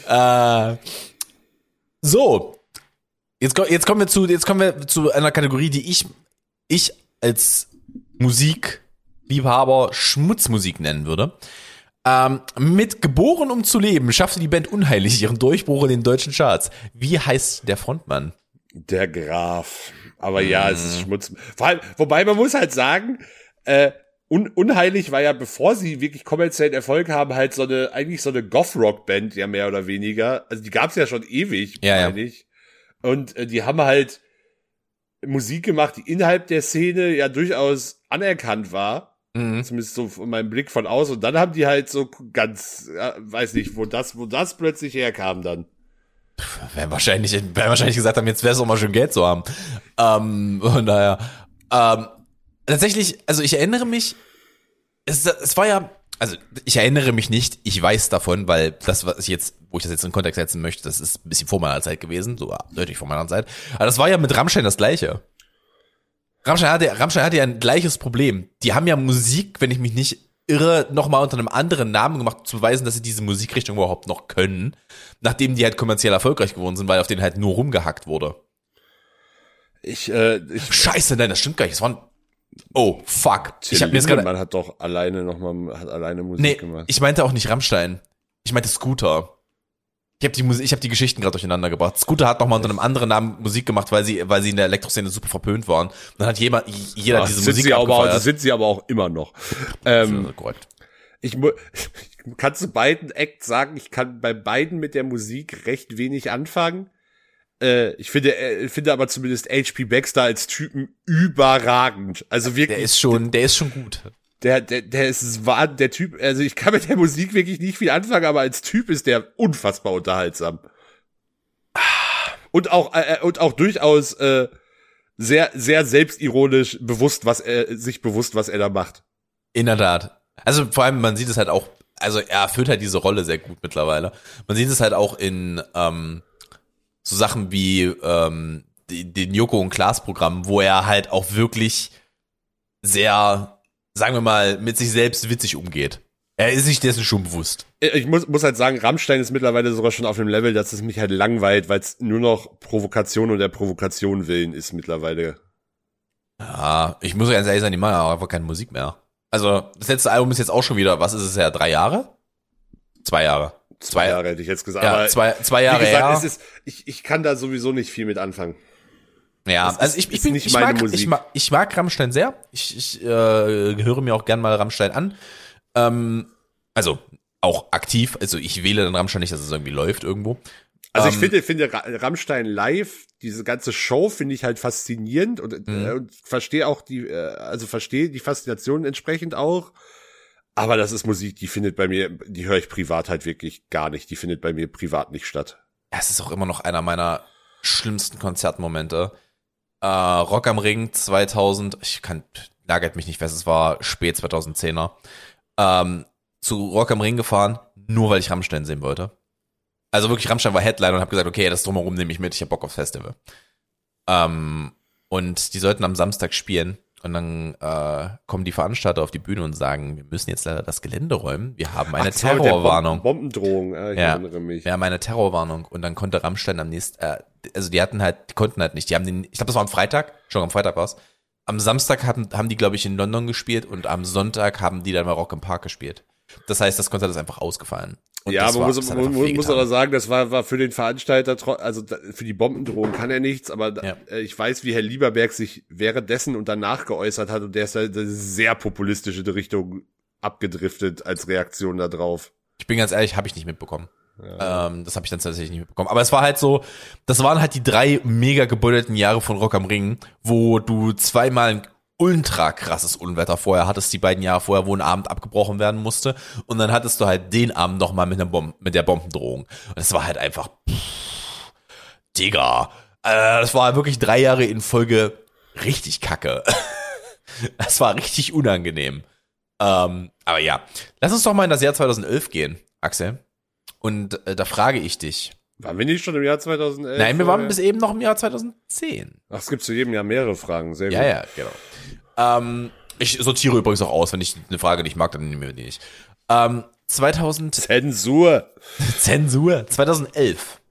Äh, so. Jetzt, jetzt kommen wir zu, jetzt kommen wir zu einer Kategorie, die ich, ich als Musikliebhaber Schmutzmusik nennen würde. Ähm, mit Geboren um zu leben schaffte die Band unheilig ihren Durchbruch in den deutschen Charts. Wie heißt der Frontmann? Der Graf. Aber ja, es ist Schmutz. Vor allem, wobei man muss halt sagen, äh, un unheilig war ja, bevor sie wirklich kommerziellen Erfolg haben, halt so eine, eigentlich so eine Goth-Rock-Band, ja mehr oder weniger. Also die gab's ja schon ewig, Ja, ja. meine ich. Und äh, die haben halt Musik gemacht, die innerhalb der Szene ja durchaus anerkannt war. Mhm. Zumindest so von meinem Blick von aus. Und dann haben die halt so ganz, weiß nicht, wo das, wo das plötzlich herkam dann. Werden wahrscheinlich, werden wahrscheinlich gesagt haben, jetzt wäre es doch mal schön Geld zu haben. Ähm, von daher. Ähm, tatsächlich, also ich erinnere mich, es, es war ja, also ich erinnere mich nicht, ich weiß davon, weil das, was ich jetzt, wo ich das jetzt in den Kontext setzen möchte, das ist ein bisschen vor meiner Zeit gewesen, so deutlich vor meiner Zeit. Aber das war ja mit Rammstein das gleiche. Rammstein hatte, Rammstein hatte ja ein gleiches Problem. Die haben ja Musik, wenn ich mich nicht irre, nochmal unter einem anderen Namen gemacht, um zu beweisen, dass sie diese Musikrichtung überhaupt noch können, nachdem die halt kommerziell erfolgreich geworden sind, weil auf denen halt nur rumgehackt wurde. Ich, äh, ich, Scheiße, nein, das stimmt gar nicht. Das waren, oh, fuck. Till ich habe mir jetzt gerade, Lindemann hat doch alleine nochmal, hat alleine Musik nee, gemacht. ich meinte auch nicht Rammstein. Ich meinte Scooter. Ich habe die Musik, ich habe die Geschichten gerade durcheinander gebracht. Scooter hat nochmal unter einem anderen Namen Musik gemacht, weil sie, weil sie in der Elektroszene super verpönt waren. Und dann hat jemand, jeder Ach, diese sind Musik sie aber, abgefeiert. sind sie aber auch immer noch. Ähm, Ja, korrekt. ich, ich kann zu beiden Acts sagen, ich kann bei beiden mit der Musik recht wenig anfangen. Äh, ich finde, äh, finde aber zumindest HP Baxter als Typen überragend. Also wirklich, Der ist schon, der ist schon gut. Der, der, der ist wahr, der Typ, also ich kann mit der Musik wirklich nicht viel anfangen, aber als Typ ist der unfassbar unterhaltsam. Und auch, äh, und auch durchaus äh, sehr, sehr selbstironisch bewusst, was er, sich bewusst, was er da macht. In der Tat. Also vor allem, man sieht es halt auch, also er erfüllt halt diese Rolle sehr gut mittlerweile. Man sieht es halt auch in ähm, so Sachen wie ähm, den Joko und Klaas Programm, wo er halt auch wirklich sehr, sagen wir mal, mit sich selbst witzig umgeht. Er ist sich dessen schon bewusst. Ich muss, muss halt sagen, Rammstein ist mittlerweile sogar schon auf dem Level, dass es mich halt langweilt, weil es nur noch Provokation und der Provokation willen ist mittlerweile. Ja, ich muss ganz ehrlich sagen, die machen auch einfach keine Musik mehr. Also das letzte Album ist jetzt auch schon wieder, was ist es ja, drei Jahre? Zwei Jahre. Zwei Jahre hätte ich jetzt gesagt. Ja, zwei, zwei wie Jahre gesagt, her. es ist, ich, ich kann da sowieso nicht viel mit anfangen. Ja, Das also ich, ich, bin, nicht ich, mag, Musik. ich, mag, ich mag Rammstein sehr. Ich, ich äh, höre mir auch gern mal Rammstein an. Ähm, also auch aktiv. Also ich wähle dann Rammstein nicht, dass es irgendwie läuft irgendwo. Also ich Ähm, finde, finde Ra- Rammstein live, diese ganze Show finde ich halt faszinierend und, Mhm. äh, und verstehe auch die, äh, also verstehe die Faszination entsprechend auch. Aber das ist Musik, die findet bei mir, die höre ich privat halt wirklich gar nicht. Die findet bei mir privat nicht statt. Es ist auch immer noch einer meiner schlimmsten Konzertmomente. Äh, Rock am Ring 2000, ich kann, lagert mich nicht fest, es war spät 2010er. Ähm, zu Rock am Ring gefahren, nur weil ich Rammstein sehen wollte. Also wirklich, Rammstein war Headline und habe gesagt, okay, das drumherum nehme ich mit, ich hab Bock aufs Festival. Ähm, und die sollten am Samstag spielen und dann äh, kommen die Veranstalter auf die Bühne und sagen, wir müssen jetzt leider das Gelände räumen. Wir haben eine Ach, Terrorwarnung. Bom- Bombendrohung, äh, ich Ja. erinnere mich. Wir haben eine Terrorwarnung und dann konnte Rammstein am nächsten, äh, also die hatten halt, die konnten halt nicht. Die haben den, ich glaube, das war am Freitag, schon am Freitag war's. Am Samstag haben, haben die, glaube ich, in London gespielt und am Sonntag haben die dann bei Rock im Park gespielt. Das heißt, das Konzert ist einfach ausgefallen. Und ja, aber war- muss, man muss, muss aber sagen, das war, war für den Veranstalter, also da- für die Bombendrohung kann er nichts, aber da- Ja. äh, ich weiß, wie Herr Lieberberg sich währenddessen und danach geäußert hat und der ist halt sehr populistisch in die Richtung abgedriftet als Reaktion darauf. Ich bin ganz ehrlich, habe ich nicht mitbekommen. Ähm, das habe ich dann tatsächlich nicht mitbekommen. Aber es war halt so, das waren halt die drei mega gebuddelten Jahre von Rock am Ring, wo du zweimal ultra krasses Unwetter vorher hattest, die beiden Jahre vorher, wo ein Abend abgebrochen werden musste. Und dann hattest du halt den Abend nochmal mit, mit der Bombendrohung. Und es war halt einfach, pff, Digga. Äh, das war wirklich drei Jahre in Folge richtig kacke. Das war richtig unangenehm. Ähm, aber ja, lass uns doch mal in das Jahr 2011 gehen, Axel. Und äh, da frage ich dich. Waren wir nicht schon im Jahr 2011? Nein, wir waren vorher? bis eben noch im Jahr 2010. Ach, es gibt zu jedem Jahr mehrere Fragen. Sehr Ja, gut. ja, genau. Ähm, ich sortiere übrigens auch aus, wenn ich eine Frage nicht mag, dann nehmen wir die nicht. Ähm, 2000 Zensur. Zensur 2011.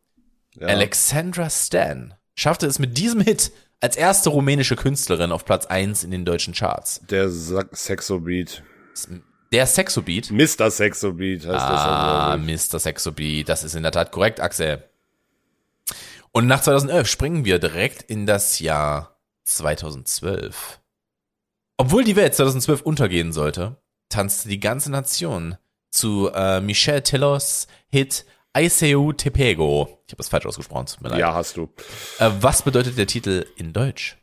Ja. Alexandra Stan schaffte es mit diesem Hit als erste rumänische Künstlerin auf Platz 1 in den deutschen Charts. Der Sexobeat. Der Sexobeat. Mr. Sexobeat heißt Ah, das. Mr. Sexobeat, das ist in der Tat korrekt, Axel. Und nach 2011 springen wir direkt in das Jahr 2012. Obwohl die Welt 2012 untergehen sollte, tanzte die ganze Nation zu äh, Michel Tellos Hit Aiseu Te Pego. Ich habe das falsch ausgesprochen, tut mir leid. Ja, hast du. Äh, was bedeutet der Titel in Deutsch?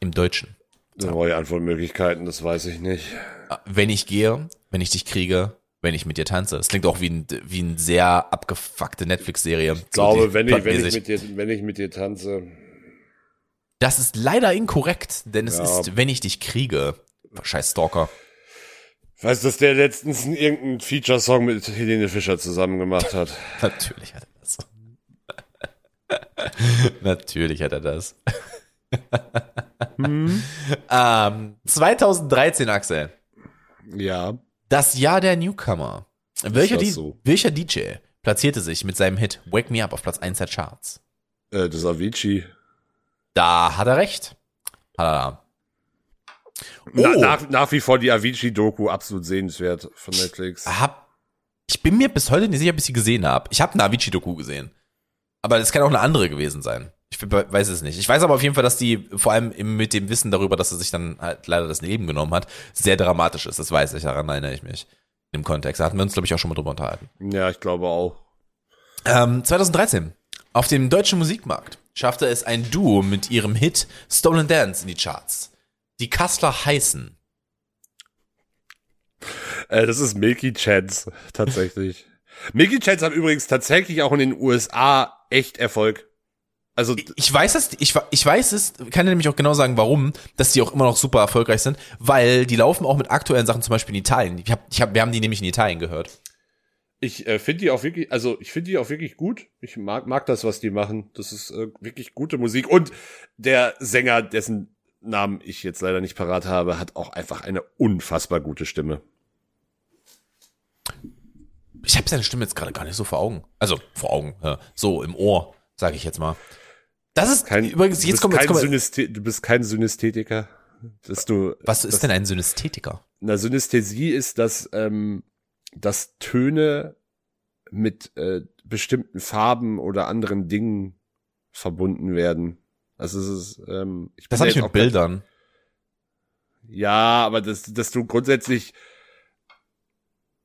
Im Deutschen. Neue Antwortmöglichkeiten, das weiß ich nicht. Äh, Wenn ich gehe, wenn ich dich kriege, wenn ich mit dir tanze. Das klingt auch wie ein, wie ein sehr abgefuckte Netflix-Serie. Ich glaube, wenn ich, wenn, ich mit dir, wenn ich mit dir tanze. Das ist leider inkorrekt, denn es Ja. ist, wenn ich dich kriege. Scheiß Stalker. Weißt du, dass der letztens irgendeinen Feature-Song mit Helene Fischer zusammen gemacht hat? Natürlich hat er das. Natürlich hat er das. ähm, 2013, Axel. Ja. Das Jahr der Newcomer. Welcher, das so? welcher DJ platzierte sich mit seinem Hit Wake Me Up auf Platz 1 der Charts? Äh, das Avicii. Da hat er recht. Hat er. Na, Oh. nach, nach wie vor die Avicii-Doku absolut sehenswert von Netflix. Hab, ich bin mir bis heute nicht sicher, ob ich sie gesehen habe. Ich habe eine Avicii-Doku gesehen. Aber es kann auch eine andere gewesen sein. Ich we- weiß es nicht. Ich weiß aber auf jeden Fall, dass die vor allem mit dem Wissen darüber, dass er sich dann halt leider das Leben genommen hat, sehr dramatisch ist. Das weiß ich, daran erinnere ich mich. Im Kontext. Da hatten wir uns, glaube ich, auch schon mal drüber unterhalten. Ja, ich glaube auch. Ähm, 2013. Auf dem deutschen Musikmarkt schaffte es ein Duo mit ihrem Hit Stolen Dance in die Charts. Die Kassler heißen. Äh, das ist Milky Chance, tatsächlich. Milky Chance haben übrigens tatsächlich auch in den USA echt Erfolg. Also, Ich weiß es, ich, ich weiß es, kann dir nämlich auch genau sagen, warum, dass die auch immer noch super erfolgreich sind, weil die laufen auch mit aktuellen Sachen, zum Beispiel in Italien. Ich hab, ich hab, wir haben die nämlich in Italien gehört. ich äh, finde die auch wirklich, also ich finde die auch wirklich gut. Ich mag, mag das, was die machen. Das ist äh, wirklich gute Musik. Und der Sänger, dessen Namen ich jetzt leider nicht parat habe, hat auch einfach eine unfassbar gute Stimme. Ich habe seine Stimme jetzt gerade gar nicht so vor Augen. Also vor Augen, ja, so im Ohr, sage ich jetzt mal. Das ist Kein, übrigens, du jetzt bist kommt, jetzt kein kommt du bist kein Synästhetiker. Dass du, was ist denn ein Synästhetiker? Na, Synästhesie ist, dass, ähm, dass Töne mit äh, bestimmten Farben oder anderen Dingen verbunden werden. Also es ist, ähm, ich Das bin habe ich mit Bildern. Ja, aber das, dass du grundsätzlich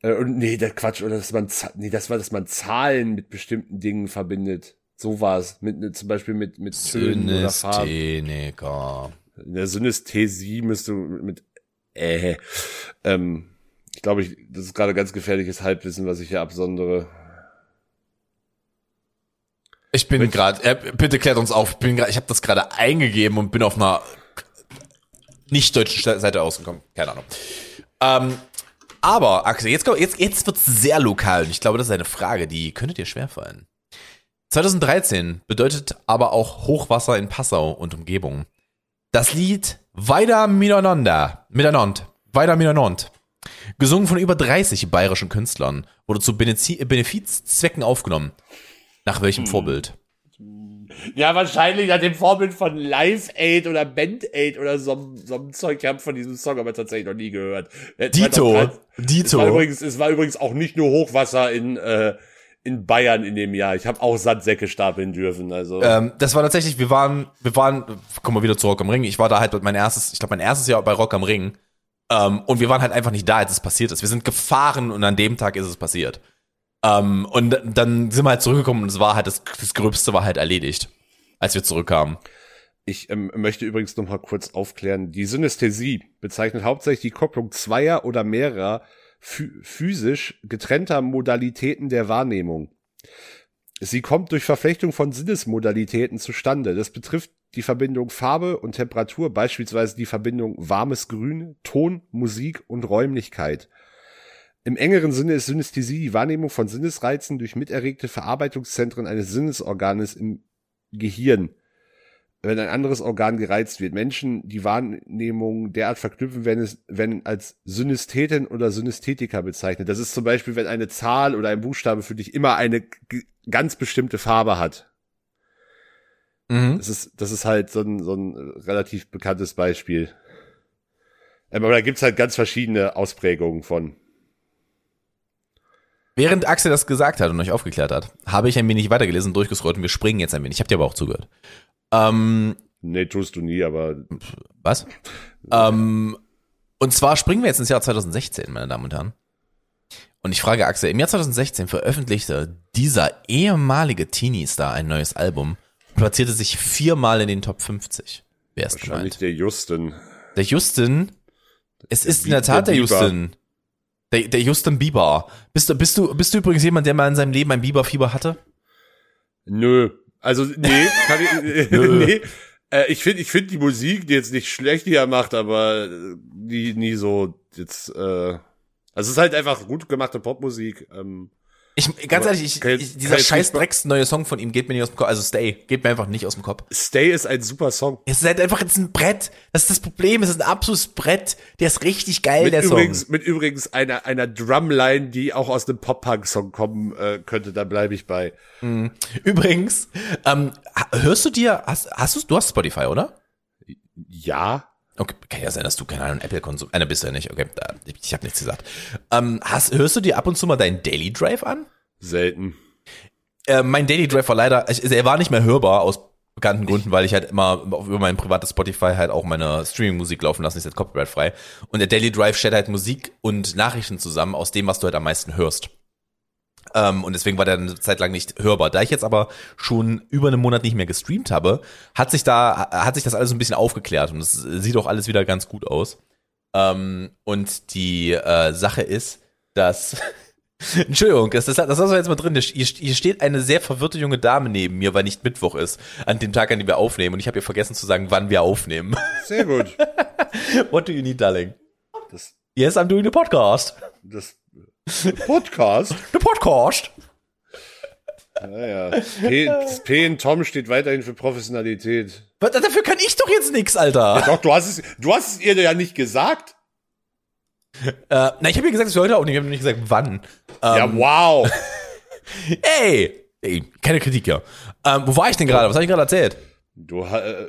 äh, und nee, der Quatsch oder dass man nee, das war, dass man Zahlen mit bestimmten Dingen verbindet. So war es mit ne, zum Beispiel mit mit Tönen oder Farben. Synästhetiker. In der Synästhesie müsst du mit äh, ähm, ich glaube, ich, das ist gerade ganz gefährliches Halbwissen, was ich hier absondere. Ich bin gerade, äh, bitte klärt uns auf. Ich bin grad, ich habe das gerade eingegeben und bin auf einer nicht deutschen Seite ausgekommen. Keine Ahnung. Ähm, aber Axel, jetzt jetzt jetzt wird's sehr lokal und ich glaube, das ist eine Frage, die könnte dir schwerfallen. 2013 bedeutet aber auch Hochwasser in Passau und Umgebung. Das Lied Weiter miteinander, miteinander, weiter miteinander, gesungen von über 30 bayerischen Künstlern, wurde zu Benezi- Benefizzwecken aufgenommen. Nach welchem Vorbild? Ja, wahrscheinlich nach dem Vorbild von Live Aid oder Band Aid oder so, so einem Zeug. Ich habe von diesem Song aber tatsächlich noch nie gehört. Dito, 2013 Es war, Dito. übrigens, es war übrigens auch nicht nur Hochwasser in, äh, in Bayern in dem Jahr. Ich habe auch Sandsäcke stapeln dürfen. Also Ähm, das war tatsächlich, wir waren, wir waren, kommen wir wieder zu Rock am Ring. Ich war da halt mein erstes, ich glaube mein erstes Jahr bei Rock am Ring. Ähm, und wir waren halt einfach nicht da, als es passiert ist. Wir sind gefahren und an dem Tag ist es passiert. Ähm, und dann sind wir halt zurückgekommen und es war halt, das, das Gröbste war halt erledigt, als wir zurückkamen. Ich ähm, möchte übrigens noch mal kurz aufklären. Die Synästhesie bezeichnet hauptsächlich die Kopplung zweier oder mehrerer physisch getrennter Modalitäten der Wahrnehmung. Sie kommt durch Verflechtung von Sinnesmodalitäten zustande. Das betrifft die Verbindung Farbe und Temperatur, beispielsweise die Verbindung warmes Grün, Ton, Musik und Räumlichkeit. Im engeren Sinne ist Synästhesie die Wahrnehmung von Sinnesreizen durch miterregte Verarbeitungszentren eines Sinnesorganes im Gehirn wenn ein anderes Organ gereizt wird. Menschen, die Wahrnehmung derart verknüpfen, werden es, werden als Synästheten oder Synästhetiker bezeichnet. Das ist zum Beispiel, wenn eine Zahl oder ein Buchstabe für dich immer eine ganz bestimmte Farbe hat. Mhm. Das ist, das ist halt so ein, so ein relativ bekanntes Beispiel. Aber da gibt's halt ganz verschiedene Ausprägungen von. Während Axel das gesagt hat und euch aufgeklärt hat, habe ich ein wenig weitergelesen und durchgescrollt und wir springen jetzt ein wenig. Ich habe dir aber auch zugehört. Ähm, nee, tust du nie, aber. Was? ähm, und zwar springen wir jetzt ins Jahr 2016, meine Damen und Herren. Und ich frage Axel, im Jahr 2016 veröffentlichte dieser ehemalige Teenie-Star ein neues Album und platzierte sich viermal in den Top 50. Wer ist Wahrscheinlich gemeint? der Justin. Der Justin? Es der ist in der Tat der, der Justin. Der, der Justin Bieber. Bist du, bist du, bist du übrigens jemand, der mal in seinem Leben ein Bieberfieber hatte? Nö. Also, nee, kann ich, nee. Äh, ich finde ich finde die Musik, die jetzt nicht schlecht, die er macht, aber die nie so jetzt, äh, also es ist halt einfach gut gemachte Popmusik. Ähm, ich, ganz ehrlich, ich, ich, dieser scheiß Drecks neue Song von ihm geht mir nicht aus dem Kopf. Also Stay, geht mir einfach nicht aus dem Kopf. Stay ist ein super Song. Es ist halt einfach jetzt ein Brett. Das ist das Problem. Es ist ein absolutes Brett. Der ist richtig geil, mit der übrigens, Song. Mit übrigens einer, einer Drumline, die auch aus einem Pop-Punk-Song kommen äh, könnte. Da bleibe ich bei. Mhm. Übrigens, ähm, hörst du dir, hast, hast du, du hast Spotify, oder? Ja. Okay, kann ja sein, dass du keine Ahnung Apple Konsum, einer bist du ja nicht. Okay, ich habe nichts gesagt. Ähm, hast, hörst du dir ab und zu mal deinen Daily Drive an? Selten. Äh, mein Daily Drive war leider, also er war nicht mehr hörbar aus bekannten Gründen, weil ich halt immer über mein privates Spotify halt auch meine Streaming-Musik laufen lasse, ist jetzt copyright-frei. Und der Daily Drive stellt halt Musik und Nachrichten zusammen aus dem, was du halt am meisten hörst. Ähm, und deswegen war der eine Zeit lang nicht hörbar. Da ich jetzt aber schon über einen Monat nicht mehr gestreamt habe, hat sich da, hat sich das alles ein bisschen aufgeklärt und es sieht auch alles wieder ganz gut aus. Ähm, und die äh, Sache ist, dass Entschuldigung, das, das, das lassen wir jetzt mal drin. Hier, hier steht eine sehr verwirrte junge Dame neben mir, weil nicht Mittwoch ist, an dem Tag, an dem wir aufnehmen. Und ich habe ihr vergessen zu sagen, wann wir aufnehmen. Sehr gut. What do you need, darling? Das, yes, I'm doing the podcast. Das Podcast? The podcast. Naja. P, das P in Tom steht weiterhin für Professionalität. Was, dafür kann ich doch jetzt nix, Alter. Ja, doch, du hast es, du hast es ihr ja nicht gesagt. Äh, na, ich habe ihr gesagt, dass wir heute aufnehmen. Ich habe nicht gesagt, wann. Ähm, ja, wow. ey, ey, keine Kritik, ja. Ähm, wo war ich denn gerade? Was habe ich gerade erzählt? Du äh,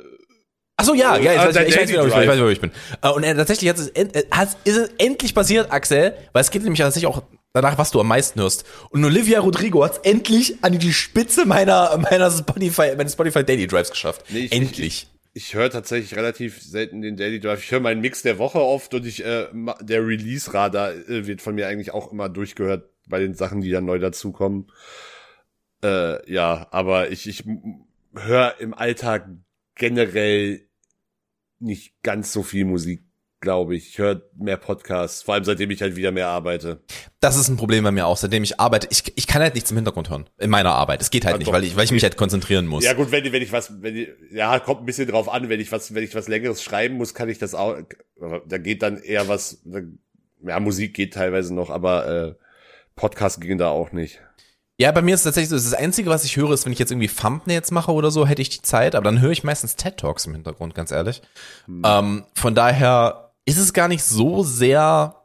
Ach so, ja, ja, Ah, ich, weiß, dein ich, weiß, wieder, wo ich, bin, ich weiß, wo ich bin. Äh, Und äh, tatsächlich hat es, äh, hat, ist es endlich passiert, Axel, weil es geht nämlich tatsächlich auch danach, was du am meisten hörst. Und Olivia Rodrigo hat es endlich an die Spitze meiner, meiner Spotify, meines Spotify Daily Drives geschafft. Nee, ich- endlich. ich höre tatsächlich relativ selten den Daily Drive. Ich höre meinen Mix der Woche oft und ich äh, der Release Radar äh, wird von mir eigentlich auch immer durchgehört bei den Sachen, die dann neu dazukommen. Äh, ja, aber ich ich höre im Alltag generell nicht ganz so viel Musik, glaube ich. Ich höre mehr Podcasts, vor allem seitdem ich halt wieder mehr arbeite. Das ist ein Problem bei mir auch, seitdem ich arbeite. Ich, ich kann halt nichts im Hintergrund hören. In meiner Arbeit. Es geht halt Ja, nicht, doch. weil ich, weil ich mich halt konzentrieren muss. Ja gut, wenn, wenn ich was, wenn ich, ja, kommt ein bisschen drauf an, wenn ich was, wenn ich was längeres schreiben muss, kann ich das auch, da geht dann eher was, ja, Musik geht teilweise noch, aber äh, Podcast ging da auch nicht. Ja, bei mir ist es tatsächlich so, das Einzige, was ich höre, ist, wenn ich jetzt irgendwie Thumbnails mache oder so, hätte ich die Zeit, aber dann höre ich meistens TED Talks im Hintergrund, ganz ehrlich. Ähm, von daher ist es gar nicht so sehr,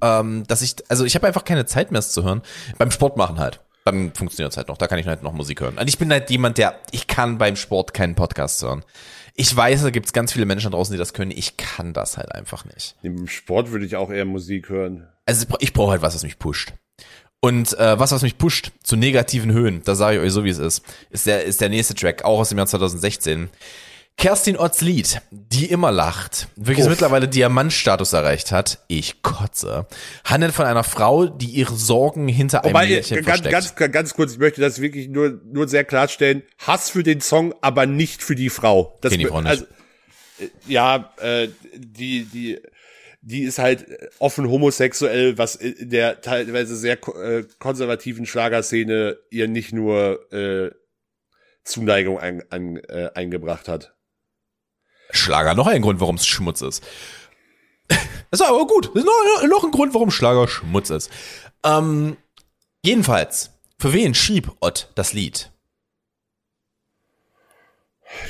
ähm, dass ich, also ich habe einfach keine Zeit mehr, es zu hören. Beim Sport machen halt. Dann funktioniert es halt noch, da kann ich halt noch Musik hören. Und ich bin halt jemand, der, ich kann beim Sport keinen Podcast hören. Ich weiß, da gibt es ganz viele Menschen da draußen, die das können. Ich kann das halt einfach nicht. Im Sport würde ich auch eher Musik hören. Also ich brauche halt was, was mich pusht. Und äh, was, was mich pusht zu negativen Höhen, da sage ich euch so, wie es ist, ist der, ist der nächste Track, auch aus dem Jahr 2016. Kerstin Otts Lied, die immer lacht, welches Uff. mittlerweile Diamantstatus erreicht hat, ich kotze, handelt von einer Frau, die ihre Sorgen hinter einem Wobei, Lächeln ganz, versteckt. ganz, ganz kurz, ich möchte das wirklich nur, nur sehr klarstellen. Hass für den Song, aber nicht für die Frau. Das, Kenn die Frau nicht. Also, äh, ja, äh, die, die, die ist halt offen homosexuell, was in der teilweise sehr äh, konservativen Schlagerszene ihr nicht nur äh, Zuneigung ein, an, äh, eingebracht hat. Schlager, noch ein Grund, warum es Schmutz ist. Das ist aber gut. Das ist noch, noch ein Grund, warum Schlager Schmutz ist. Ähm, jedenfalls, für wen schieb Ott das Lied?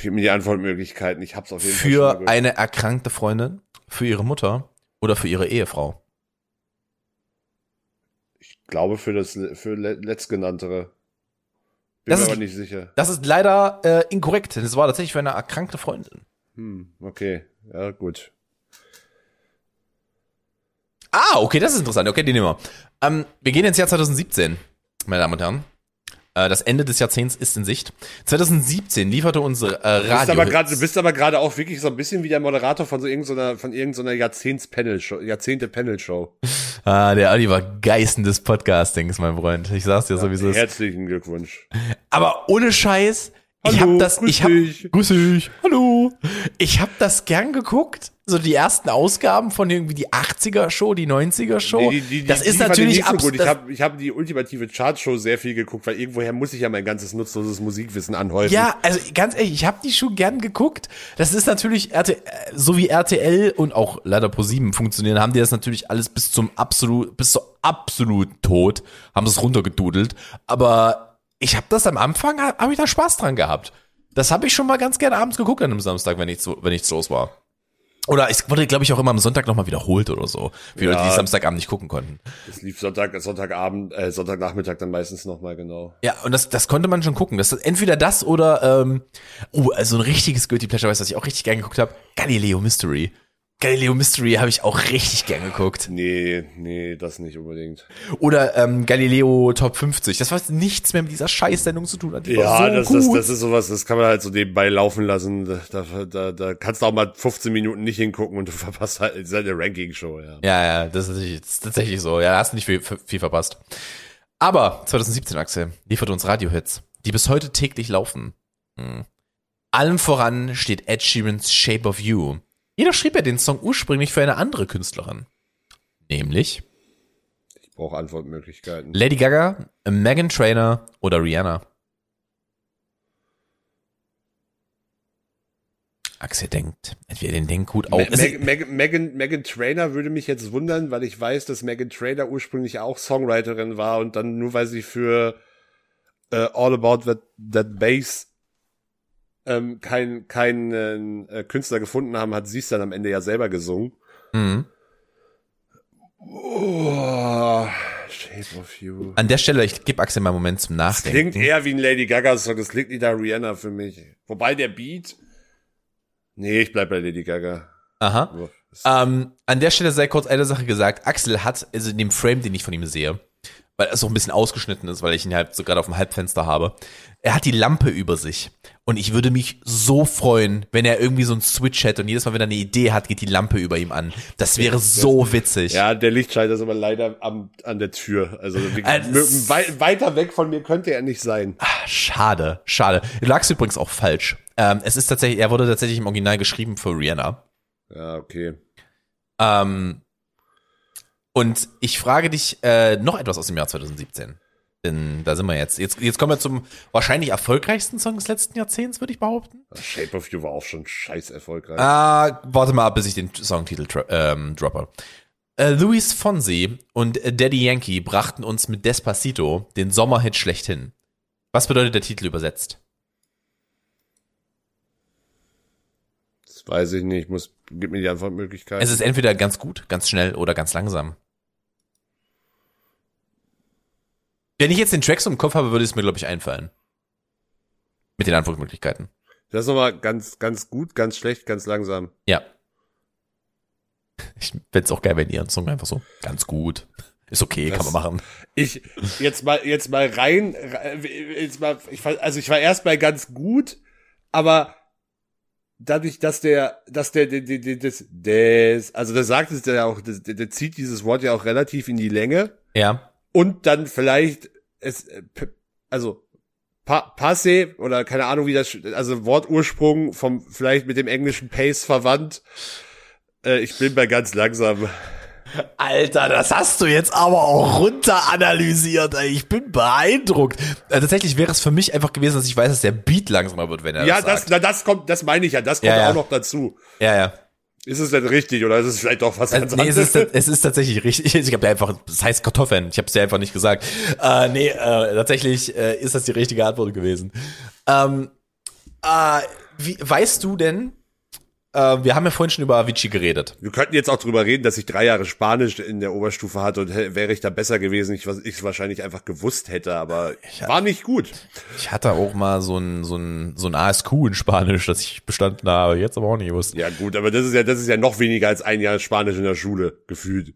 Gib mir die Antwortmöglichkeiten. Ich hab's auf jeden Fall schon mal Für eine erkrankte Freundin, für ihre Mutter oder für ihre Ehefrau? Ich glaube für das für le- letztgenanntere. Bin Das mir ist- aber nicht sicher. Das ist leider äh, inkorrekt, es war tatsächlich für eine erkrankte Freundin. Hm, okay. Ja, gut. Ah, okay, das ist interessant. Okay, die nehmen wir. Ähm, wir gehen ins Jahr 2017, meine Damen und Herren. Äh, das Ende des Jahrzehnts ist in Sicht. 2017 lieferte unsere äh, Du bist Radio. aber gerade, du bist aber gerade auch wirklich so ein bisschen wie der Moderator von so irgendeiner, von irgendeiner Jahrzehnts-Panel-Show, Jahrzehnte-Panel-Show. ah, der Oliver Geißen des Podcastings, mein Freund. Ich sag's dir so, wie es ist. Herzlichen Glückwunsch. Aber ohne Scheiß, ich Hallo, hab das, grüß ich hab, dich. grüß dich, hallo. Ich hab das gern geguckt. So die ersten Ausgaben von irgendwie die 80er Show, die 90er Show. Die- die- das die ist ich natürlich nicht so gut. Ich habe ich hab die ultimative Chartshow sehr viel geguckt, weil irgendwoher muss ich ja mein ganzes nutzloses Musikwissen anhäufen. Ja, also ganz ehrlich, ich habe die schon gern geguckt. Das ist natürlich RT, äh, so wie RTL und auch leider Pro7 funktionieren, haben die das natürlich alles bis zum absolut bis zur absolut Tod haben sie es runtergedudelt, aber ich habe das am Anfang habe ich da Spaß dran gehabt. Das habe ich schon mal ganz gern abends geguckt an einem Samstag, wenn nichts wenn nichts los war. Oder es wurde glaube ich auch immer am Sonntag noch mal wiederholt oder so, für Leute, die Ja. Samstagabend nicht gucken konnten. Es lief Sonntag, Sonntagabend, äh, Sonntagnachmittag dann meistens nochmal genau. Ja, und das, das konnte man schon gucken. Das ist entweder das oder, ähm, oh, also ein richtiges Guilty Pleasure, weißt du, was ich auch richtig gern geguckt habe? Galileo Mystery. Galileo Mystery habe ich auch richtig gern geguckt. Nee, nee, das nicht unbedingt. Oder ähm, Galileo Top 50. Das was nichts mehr mit dieser Scheißsendung zu tun hat. Die Ja, so das, gut. das, das ist sowas, das kann man halt so nebenbei laufen lassen. Da, da, da, kannst du auch mal 15 Minuten nicht hingucken und du verpasst halt, es ist halt eine Ranking-Show, ja. ja, ja, das ist, tatsächlich- das ist tatsächlich so. Ja, da hast du nicht viel, viel verpasst. Aber 2017, Axel, liefert uns Radiohits, die bis heute täglich laufen. Hm. Allen voran steht Ed Sheerans Shape of You. Jeder schrieb ja den Song ursprünglich für eine andere Künstlerin. Nämlich Ich brauche Antwortmöglichkeiten. Lady Gaga, Megan Trainor oder Rihanna. Axel denkt, entweder den denkt gut auf. Me- Es ist- Meg- Meg- Megan, Megan Trainer würde mich jetzt wundern, weil ich weiß, dass Megan Trainer ursprünglich auch Songwriterin war und dann nur weil sie für äh, All About That, that Bass ähm, keinen keinen äh, Künstler gefunden haben, hat sie es dann am Ende ja selber gesungen. Mhm. Oh, Shape of You. An der Stelle, ich gebe Axel mal einen Moment zum Das Nachdenken. klingt eher wie ein Lady Gaga Song, das klingt nicht nach Rihanna für mich. Wobei der Beat. Nee, ich bleib bei Lady Gaga. Aha. Das- Ähm, an der Stelle sei kurz eine Sache gesagt. Axel hat, also in dem Frame, den ich von ihm sehe, weil es auch ein bisschen ausgeschnitten ist, weil ich ihn halt so gerade auf dem Halbfenster habe, er hat die Lampe über sich. Und ich würde mich so freuen, wenn er irgendwie so einen Switch hätte und jedes Mal, wenn er eine Idee hat, geht die Lampe über ihm an. Das wäre so witzig. Ja, der Lichtschalter ist aber leider am, an der Tür. Also Also wei weiter weg von mir könnte er nicht sein. Ah, Schade, schade. Du lagst übrigens auch falsch. Ähm, es ist tatsächlich, er wurde tatsächlich im Original geschrieben für Rihanna. Ja, okay. Ähm, und ich frage dich äh, noch etwas aus dem Jahr 2017. Denn da sind wir jetzt. Jetzt, jetzt kommen wir zum wahrscheinlich erfolgreichsten Song des letzten Jahrzehnts, würde ich behaupten. Shape of You war auch schon scheiß erfolgreich. Ah, warte mal ab, bis ich den Songtitel ähm, droppe. Äh, Luis Fonsi und Daddy Yankee brachten uns mit Despacito den Sommerhit schlechthin. Was bedeutet der Titel übersetzt? Das weiß ich nicht. Ich muss, gib mir die Antwortmöglichkeit. Es ist entweder ganz gut, ganz schnell oder ganz langsam. Wenn ich jetzt den Track so im Kopf habe, würde es mir, glaube ich, einfallen. Mit den Antwortmöglichkeiten. das ist nochmal ganz, ganz gut, ganz schlecht, ganz langsam. Ja. Ich fände es auch geil, wenn ihr einen Song einfach so ganz gut. Ist okay, kann man Das- machen. Ich, jetzt mal, jetzt mal rein, re- jetzt mal, ich war, also ich war erst mal ganz gut, aber dadurch, dass der, dass der, der, der, der das, des, also das sagt es der auch, das, der, der zieht dieses Wort ja auch relativ in die Länge Ja. Und dann vielleicht es, äh, also pa passe oder keine Ahnung wie das, also Wortursprung vom vielleicht mit dem englischen Pace verwandt. Äh, ich bin bei ganz langsam. Alter, das hast du jetzt aber auch runter analysiert. ey. Ich bin beeindruckt. Äh, tatsächlich wäre es für mich einfach gewesen, dass ich weiß, dass der Beat langsamer wird, wenn er ja, das das, sagt. na, das kommt, das meine ich ja, das kommt Ja, ja. auch noch dazu. Ja, ja. Ist es denn richtig oder ist es vielleicht doch was ganz Also, nee, es anderes? ist, es ist tatsächlich richtig. Ich habe ja einfach, das heißt Kartoffeln. Ich habe es dir einfach nicht gesagt. Äh, nee, äh, tatsächlich äh, ist das die richtige Antwort gewesen. Ähm, äh, wie, weißt du denn, äh, wir haben ja vorhin schon über Avicii geredet. Wir könnten jetzt auch drüber reden, dass ich drei Jahre Spanisch in der Oberstufe hatte und wäre ich da besser gewesen, ich ich wahrscheinlich einfach gewusst hätte, aber war nicht gut. Ich hatte auch mal so ein, so ein, so ein ASQ in Spanisch, das ich bestanden habe. Jetzt aber auch nicht gewusst. Ja gut, aber das ist ja das ist ja noch weniger als ein Jahr Spanisch in der Schule gefühlt.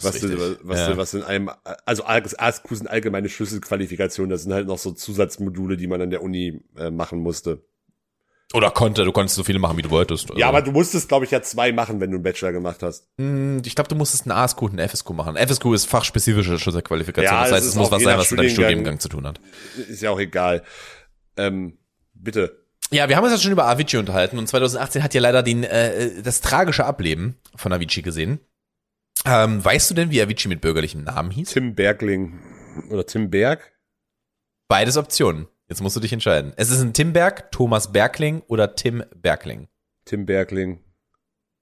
Was, du, was, ja. du, was in einem, also ASQ sind allgemeine Schlüsselqualifikationen, das sind halt noch so Zusatzmodule, die man an der Uni äh, machen musste. Oder konnte, du konntest so viele machen, wie du wolltest. Ja, Also, aber du musstest, glaube ich, ja zwei machen, wenn du einen Bachelor gemacht hast. mh, Ich glaube, du musstest einen ASQ und einen FSQ machen. FSQ ist fachspezifische Schlüsselqualifikation. Ja, das heißt, es muss was sein, was mit deinem Studiengang- zu tun hat. Ist ja auch egal. Ähm, bitte. Ja, wir haben uns jetzt schon über Avicii unterhalten und 2018 hat ja leider den, äh, das tragische Ableben von Avicii gesehen. Ähm, weißt du denn, wie Avicii mit bürgerlichem Namen hieß? Tim Bergling oder Tim Berg? Beides Optionen. Jetzt musst du dich entscheiden. Es ist ein Tim Berg, Thomas Bergling oder Tim Bergling. Tim Bergling.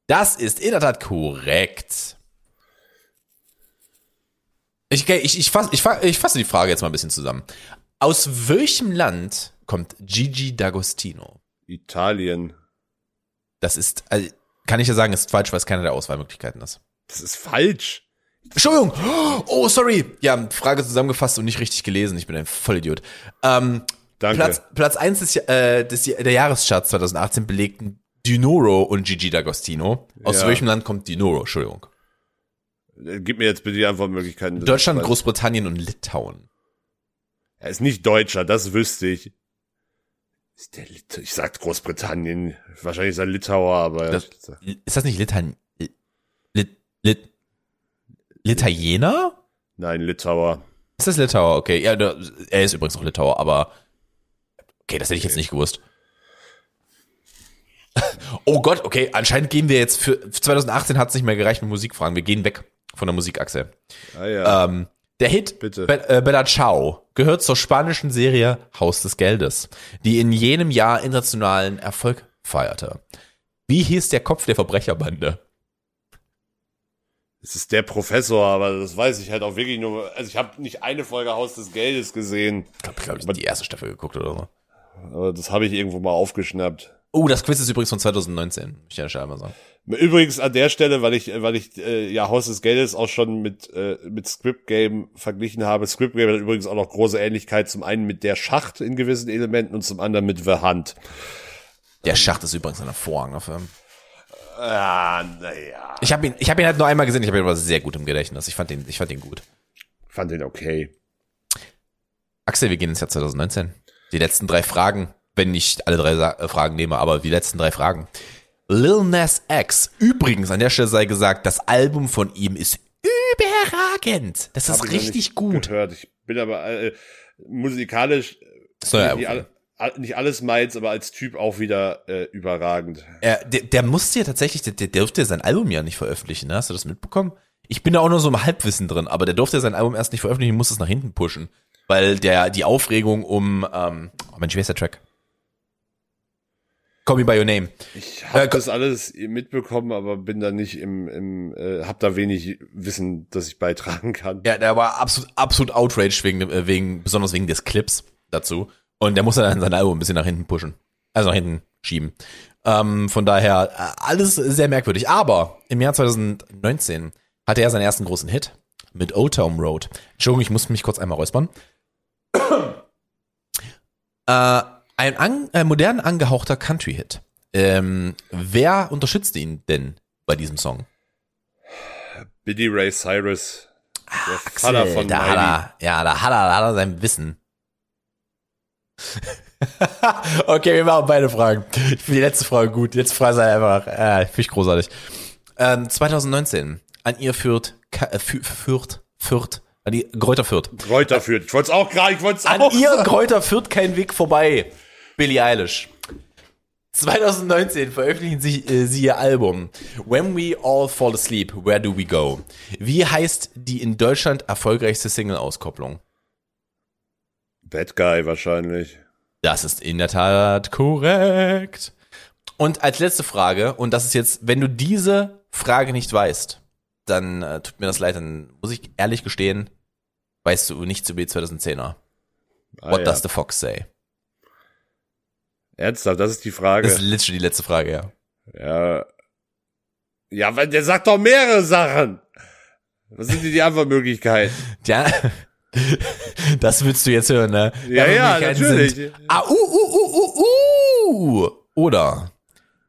Das ist in der Tat korrekt. Ich, ich, ich, fass, ich, ich fasse die Frage jetzt mal ein bisschen zusammen. Aus welchem Land kommt Gigi D'Agostino? Italien. Das ist, also, kann ich ja sagen, ist falsch, weil es keine der Auswahlmöglichkeiten ist. Das ist falsch. Entschuldigung. Oh, sorry. Ja, Frage zusammengefasst und nicht richtig gelesen. Ich bin ein Vollidiot. Ähm, Danke. Platz, Platz 1 des, äh, des, der Jahrescharts 2018 belegten Dinoro und Gigi D'Agostino. Aus Ja. welchem Land kommt Dinoro? Entschuldigung. Äh, Gib mir jetzt bitte die Antwortmöglichkeiten. Deutschland, Großbritannien und Litauen. Er ist nicht Deutscher, das wüsste ich. Ist der Lit ich sag Großbritannien. Wahrscheinlich ist er Litauer, aber Das, ist das nicht Litan, Lit, Lit, Litaliener? nein, Litauer. Ist das Litauer? Okay, ja, da- er ist übrigens auch Litauer, aber okay, das hätte ich jetzt nicht gewusst. Oh Gott, okay, anscheinend gehen wir jetzt für 2018 hat es nicht mehr gereicht mit Musikfragen. Wir gehen weg von der Musikachse. Ah ja. Ähm, der Hit Bitte. Be äh, Bella Ciao gehört zur spanischen Serie Haus des Geldes, die in jenem Jahr internationalen Erfolg feierte. Wie hieß der Kopf der Verbrecherbande? Es ist der Professor, aber das weiß ich halt auch wirklich nur. Also ich habe nicht eine Folge Haus des Geldes gesehen, Ich glaube, ich, glaub, ich die erste Staffel geguckt oder so. aber das habe ich irgendwo mal aufgeschnappt. Oh, das Quiz ist übrigens von 2019. Möchte ich an der Stelle mal sagen. Übrigens an der Stelle, weil ich, weil ich äh, ja Haus des Geldes auch schon mit äh, mit Script Game verglichen habe. Script Game hat übrigens auch noch große Ähnlichkeit zum einen mit der Schacht in gewissen Elementen und zum anderen mit The Hunt. Der Schacht ist übrigens ein hervorragender Film. Ah, naja. Ich habe ihn, ich habe ihn halt nur einmal gesehen. Ich habe ihn aber sehr gut im Gedächtnis. Ich fand ihn, ich fand ihn gut. Fand den okay. Axel, wir gehen ins Jahr 2019. Die letzten drei Fragen, wenn ich alle drei Sa äh, Fragen nehme, aber die letzten drei Fragen. Lil Nas X. Übrigens, an der Stelle sei gesagt, das Album von ihm ist überragend. Das ist Hab richtig gut. Gehört. Ich bin aber äh, musikalisch Das neue Album. all, all- nicht alles meins, aber als Typ auch wieder äh, überragend. Er, der, der musste ja tatsächlich, der, der durfte ja sein Album ja nicht veröffentlichen, ne? Hast du das mitbekommen? Ich bin da auch nur so im Halbwissen drin, aber der durfte ja sein Album erst nicht veröffentlichen, musste es nach hinten pushen. Weil der, die Aufregung um, ähm, oh Mensch, wie heißt der Track? Call Me By Your Name. Ich habe Äh, das alles mitbekommen, aber bin da nicht im, im äh, hab da wenig Wissen, das ich beitragen kann. Ja, der war absolut, absolut outraged wegen, äh, wegen, besonders wegen des Clips dazu. Und der musste dann sein Album ein bisschen nach hinten pushen. Also nach hinten schieben. Ähm, von daher, äh, alles sehr merkwürdig. Aber im Jahr 2019 hatte er seinen ersten großen Hit mit Old Town Road. Entschuldigung, ich muss mich kurz einmal räuspern. äh, ein an, äh, modern angehauchter Country-Hit. Ähm, wer unterstützt ihn denn bei diesem Song? Billy Ray Cyrus, der Axel, Vater von da hat er, ja, da hat er, da hat er sein Wissen. okay, wir machen beide Fragen. Ich finde die letzte Frage gut. Frage ist halt einfach, äh, finde ich großartig. Ähm, 2019, an ihr führt, äh, fü- führt, führt, an die Kräuter führt. Kräuter führt. Ich wollte es auch gerade, ich wollte es An auch ihr sagen. Kräuter führt kein Weg vorbei. Billie Eilish. 2019 veröffentlichen sie, äh, sie ihr Album When We All Fall Asleep, Where Do We Go? Wie heißt die in Deutschland erfolgreichste Single-Auskopplung? Bad Guy wahrscheinlich. Das ist in der Tat korrekt. Und als letzte Frage, und das ist jetzt, wenn du diese Frage nicht weißt, dann äh, tut mir das leid, dann muss ich ehrlich gestehen, weißt du nichts über die 2010er. Ah, What ja. does the fox say? Ernsthaft, das ist die Frage. Das ist literally die letzte Frage, ja. Ja. Ja, weil der sagt doch mehrere Sachen. Was sind denn die Antwortmöglichkeiten? Ja, das willst du jetzt hören, ne? Ja, ja, natürlich. Sind, ah, uh, uh, uh, uh, uh. Oder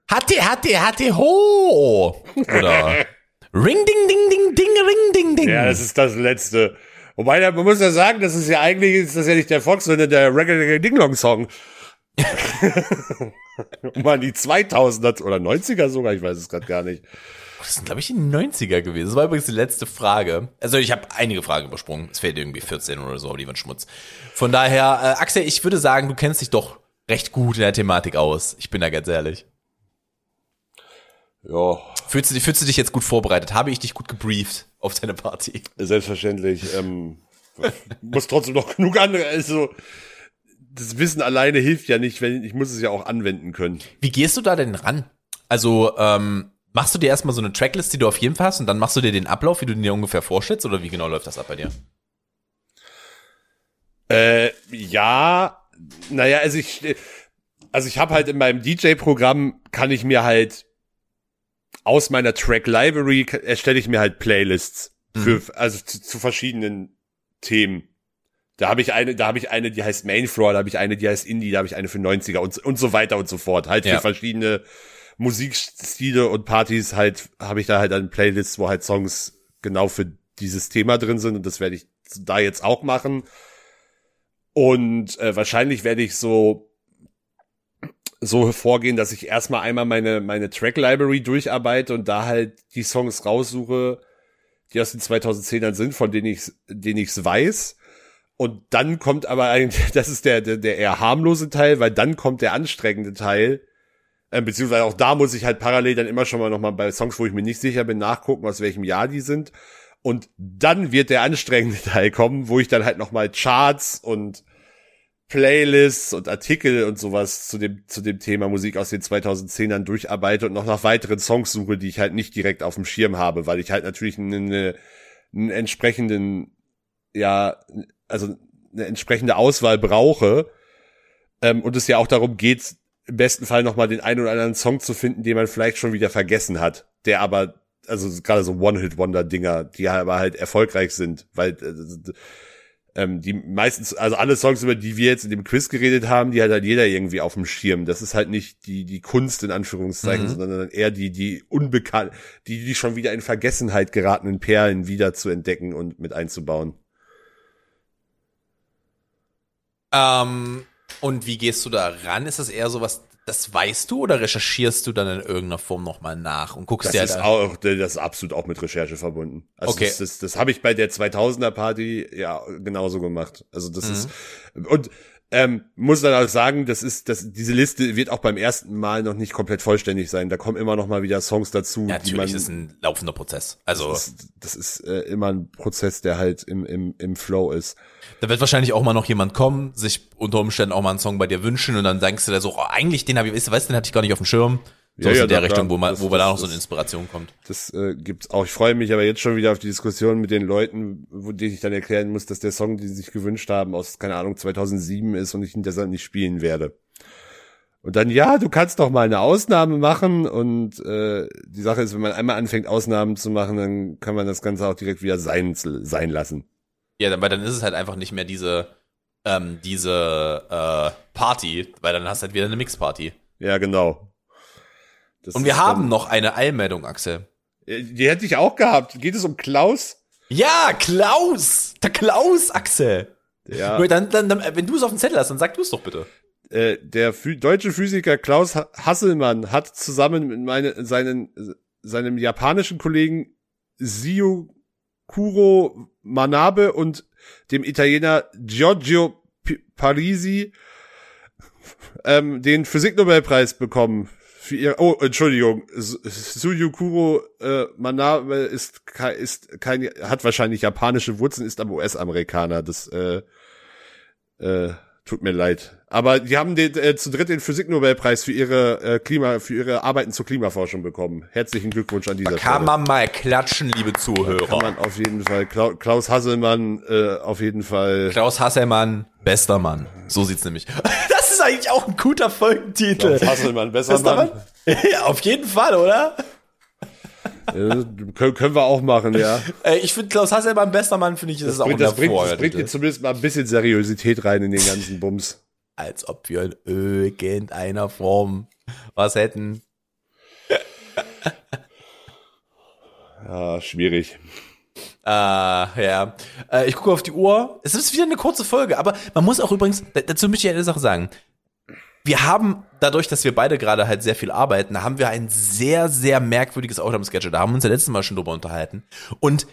hatte, hatte, hatte, ho. Oder ring, ding, ding, ding, ding, ring, ding, ding. Ja, das ist das Letzte. Wobei, man muss ja sagen, das ist ja eigentlich, ist das ja nicht der Fox, sondern der Reggae Ding Dong Song. um an die 2000er oder 90er sogar, ich weiß es gerade gar nicht. Das sind, glaube ich, die 90er gewesen. Das war übrigens die letzte Frage. Also ich habe einige Fragen übersprungen. Es fehlt irgendwie 14 oder so, aber die waren Schmutz. Von daher, äh, Axel, ich würde sagen, du kennst dich doch recht gut in der Thematik aus. Ich bin da ganz ehrlich. Ja, Fühlst du, dich- fühlst du dich jetzt gut vorbereitet? Habe ich dich gut gebrieft auf deine Party? selbstverständlich. Ähm, muss trotzdem noch genug andere, also das Wissen alleine hilft ja nicht, wenn ich muss es ja auch anwenden können. Wie gehst du da denn ran? Also, ähm, machst du dir erstmal so eine Tracklist, die du auf jeden Fall hast und dann machst du dir den Ablauf, wie du dir ungefähr vorstellst oder wie genau läuft das ab bei dir? Äh, ja, naja, also ich, also ich habe halt in meinem DJ-Programm kann ich mir halt aus meiner Track Library erstelle ich mir halt Playlists für, also zu, zu verschiedenen Themen. Da habe ich eine, da habe ich eine, die heißt Mainfloor, da habe ich eine, die heißt Indie, da habe ich eine für 90er und, und so weiter und so fort. Halt Ja. für verschiedene Musikstile und Partys halt habe ich da halt eine Playlist, wo halt Songs genau für dieses Thema drin sind und das werde ich da jetzt auch machen. Und äh, wahrscheinlich werde ich so so vorgehen, dass ich erstmal einmal meine meine Track Library durcharbeite und da halt die Songs raussuche, die aus den 2010ern sind, von denen ich denen ich's weiß. Und dann kommt aber eigentlich, das ist der, der, der eher harmlose Teil, weil dann kommt der anstrengende Teil. Äh, beziehungsweise auch da muss ich halt parallel dann immer schon mal nochmal bei Songs, wo ich mir nicht sicher bin, nachgucken, aus welchem Jahr die sind. Und dann wird der anstrengende Teil kommen, wo ich dann halt nochmal Charts und Playlists und Artikel und sowas zu dem, zu dem Thema Musik aus den 2010ern durcharbeite und noch nach weiteren Songs suche, die ich halt nicht direkt auf dem Schirm habe, weil ich halt natürlich eine, eine, einen entsprechenden, ja, also eine entsprechende Auswahl brauche. Ähm, und es ja auch darum geht, im besten Fall nochmal den einen oder anderen Song zu finden, den man vielleicht schon wieder vergessen hat, der aber, also gerade so One-Hit-Wonder-Dinger, die aber halt erfolgreich sind, weil äh, ähm, die meistens, also alle Songs, über die wir jetzt in dem Quiz geredet haben, die hat halt jeder irgendwie auf dem Schirm. Das ist halt nicht die, die Kunst in Anführungszeichen, Mhm. sondern eher die, die unbekannt, die, die schon wieder in Vergessenheit geratenen Perlen wieder zu entdecken und mit einzubauen. Ähm, und wie gehst du da ran? Ist das eher so was, das weißt du oder recherchierst du dann in irgendeiner Form nochmal nach und guckst Das dir ist halt auch, das ist absolut auch mit Recherche verbunden. Also Okay. das, das, das habe ich bei der 2000er Party ja genauso gemacht. Also das Mhm. ist und ähm, muss dann auch sagen, das ist, das, diese Liste wird auch beim ersten Mal noch nicht komplett vollständig sein. Da kommen immer noch mal wieder Songs dazu, Ja, die natürlich man. ist ein laufender Prozess. Also das ist, das ist äh, immer ein Prozess, der halt im, im, im Flow ist. da wird wahrscheinlich auch mal noch jemand kommen, sich unter Umständen auch mal einen Song bei dir wünschen und dann denkst du da so, oh, eigentlich den habe ich, weißt du, weißt, du, den hatte ich gar nicht auf dem Schirm. So Ja, in der Richtung, wo man, Das- wo da das- noch so eine Inspiration kommt. Das äh, gibt's auch. Ich freue mich aber jetzt schon wieder auf die Diskussion mit den Leuten, wo denen ich dann erklären muss, dass der Song, den sie sich gewünscht haben, aus, keine Ahnung, 2007 ist und ich ihn deshalb nicht spielen werde. Und dann, ja, du kannst doch mal eine Ausnahme machen und äh, die Sache ist, wenn man einmal anfängt, Ausnahmen zu machen, dann kann man das Ganze auch direkt wieder sein, sein lassen. Ja, weil dann ist es halt einfach nicht mehr diese, ähm, diese äh, Party, weil dann hast du halt wieder eine Mixparty. Ja, genau. Das Und wir haben noch eine Eilmeldung, Axel. Äh, die hätte ich auch gehabt. Geht es um Klaus? Ja, Klaus! Der Klaus, Axel! Ja. Dann, dann, dann, wenn du es auf dem Zettel hast, dann sag du es doch bitte. äh, der Phy deutsche Physiker Klaus Hasselmann hat zusammen mit meine, seinen, seinem japanischen Kollegen Siokuro Manabe und dem Italiener Giorgio P Parisi ähm, den Physiknobelpreis bekommen. Für ihr, oh, Entschuldigung, Suyukuro äh, Manabe ist, ist kein, hat wahrscheinlich japanische Wurzeln, ist aber US-Amerikaner. Das äh, äh, tut mir leid. Aber die haben den, äh, zu dritt den Physiknobelpreis für ihre äh, Klima, für ihre Arbeiten zur Klimaforschung bekommen. Herzlichen Glückwunsch an dieser Da Stelle. kann man mal klatschen, liebe Kann Zuhörer. man auf jeden Fall. Kla Klaus Hasselmann äh, auf jeden Fall. Klaus Hasselmann, bester Mann. So sieht's nämlich. Das ist eigentlich auch ein guter Folgentitel. Klaus Hasselmann, besser Mann. Mann? Ja, auf jeden Fall, oder? Äh, können, wir auch machen, ja. Ich finde Klaus Hasselmann bester Mann, finde ich, das, ist auch Bringt, ein das, bringt, das bringt dir zumindest mal ein bisschen Seriosität rein in den ganzen Bums. Als ob wir in irgendeiner Form was hätten. Ja, schwierig. Ah, ja. Äh, ich gucke auf die Uhr. Es ist wieder eine kurze Folge, aber man muss auch übrigens, da- dazu möchte ich eine Sache sagen. Wir haben, dadurch, dass wir beide gerade halt sehr viel arbeiten, haben wir ein sehr, sehr merkwürdiges Aufnahmeschedule. Da haben wir uns ja letztes Mal schon drüber unterhalten. Und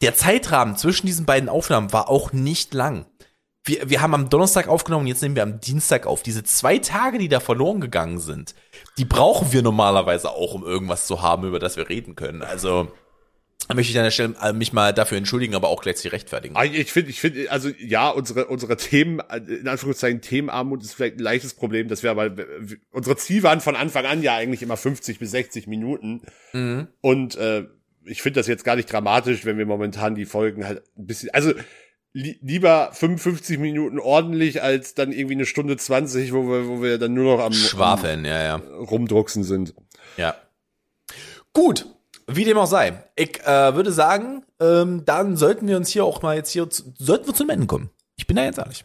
der Zeitrahmen zwischen diesen beiden Aufnahmen war auch nicht lang. Wir, wir haben am Donnerstag aufgenommen und jetzt nehmen wir am Dienstag auf. Diese zwei Tage, die da verloren gegangen sind, die brauchen wir normalerweise auch, um irgendwas zu haben, über das wir reden können. Also, möchte ich an der Stelle äh, mich mal dafür entschuldigen, aber auch gleichzeitig rechtfertigen. Ah, Ich finde, ich finde, also ja, unsere unsere Themen, äh, in Anführungszeichen Themenarmut ist vielleicht ein leichtes Problem, dass wir aber unsere Ziele waren von Anfang an ja eigentlich immer 50 bis 60 Minuten. Und äh, ich finde das jetzt gar nicht dramatisch, wenn wir momentan die Folgen halt ein bisschen, also li lieber 55 Minuten ordentlich als dann irgendwie eine Stunde 20, wo wir wo wir dann nur noch am, Schwafeln, ja, ja. am Rumdrucksen sind. Ja. Gut, wie dem auch sei. Ich äh, würde sagen, ähm, dann sollten wir uns hier auch mal jetzt hier, zu, sollten wir zum Ende kommen. Ich bin da jetzt ehrlich.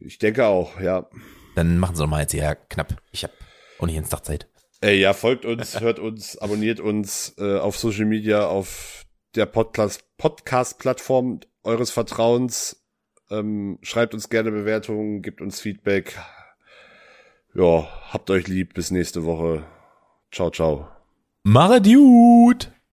Ich denke auch, ja. Dann machen Sie doch mal jetzt hier knapp. Ich habe ohnehin ins Zeit. Ey, ja, folgt uns, hört uns, abonniert uns äh, auf Social Media, auf der Podcast Podcast-Plattform eures Vertrauens. Ähm, schreibt uns gerne Bewertungen, gebt uns Feedback. Ja, habt euch lieb, bis nächste Woche. Ciao, ciao. Mach gut.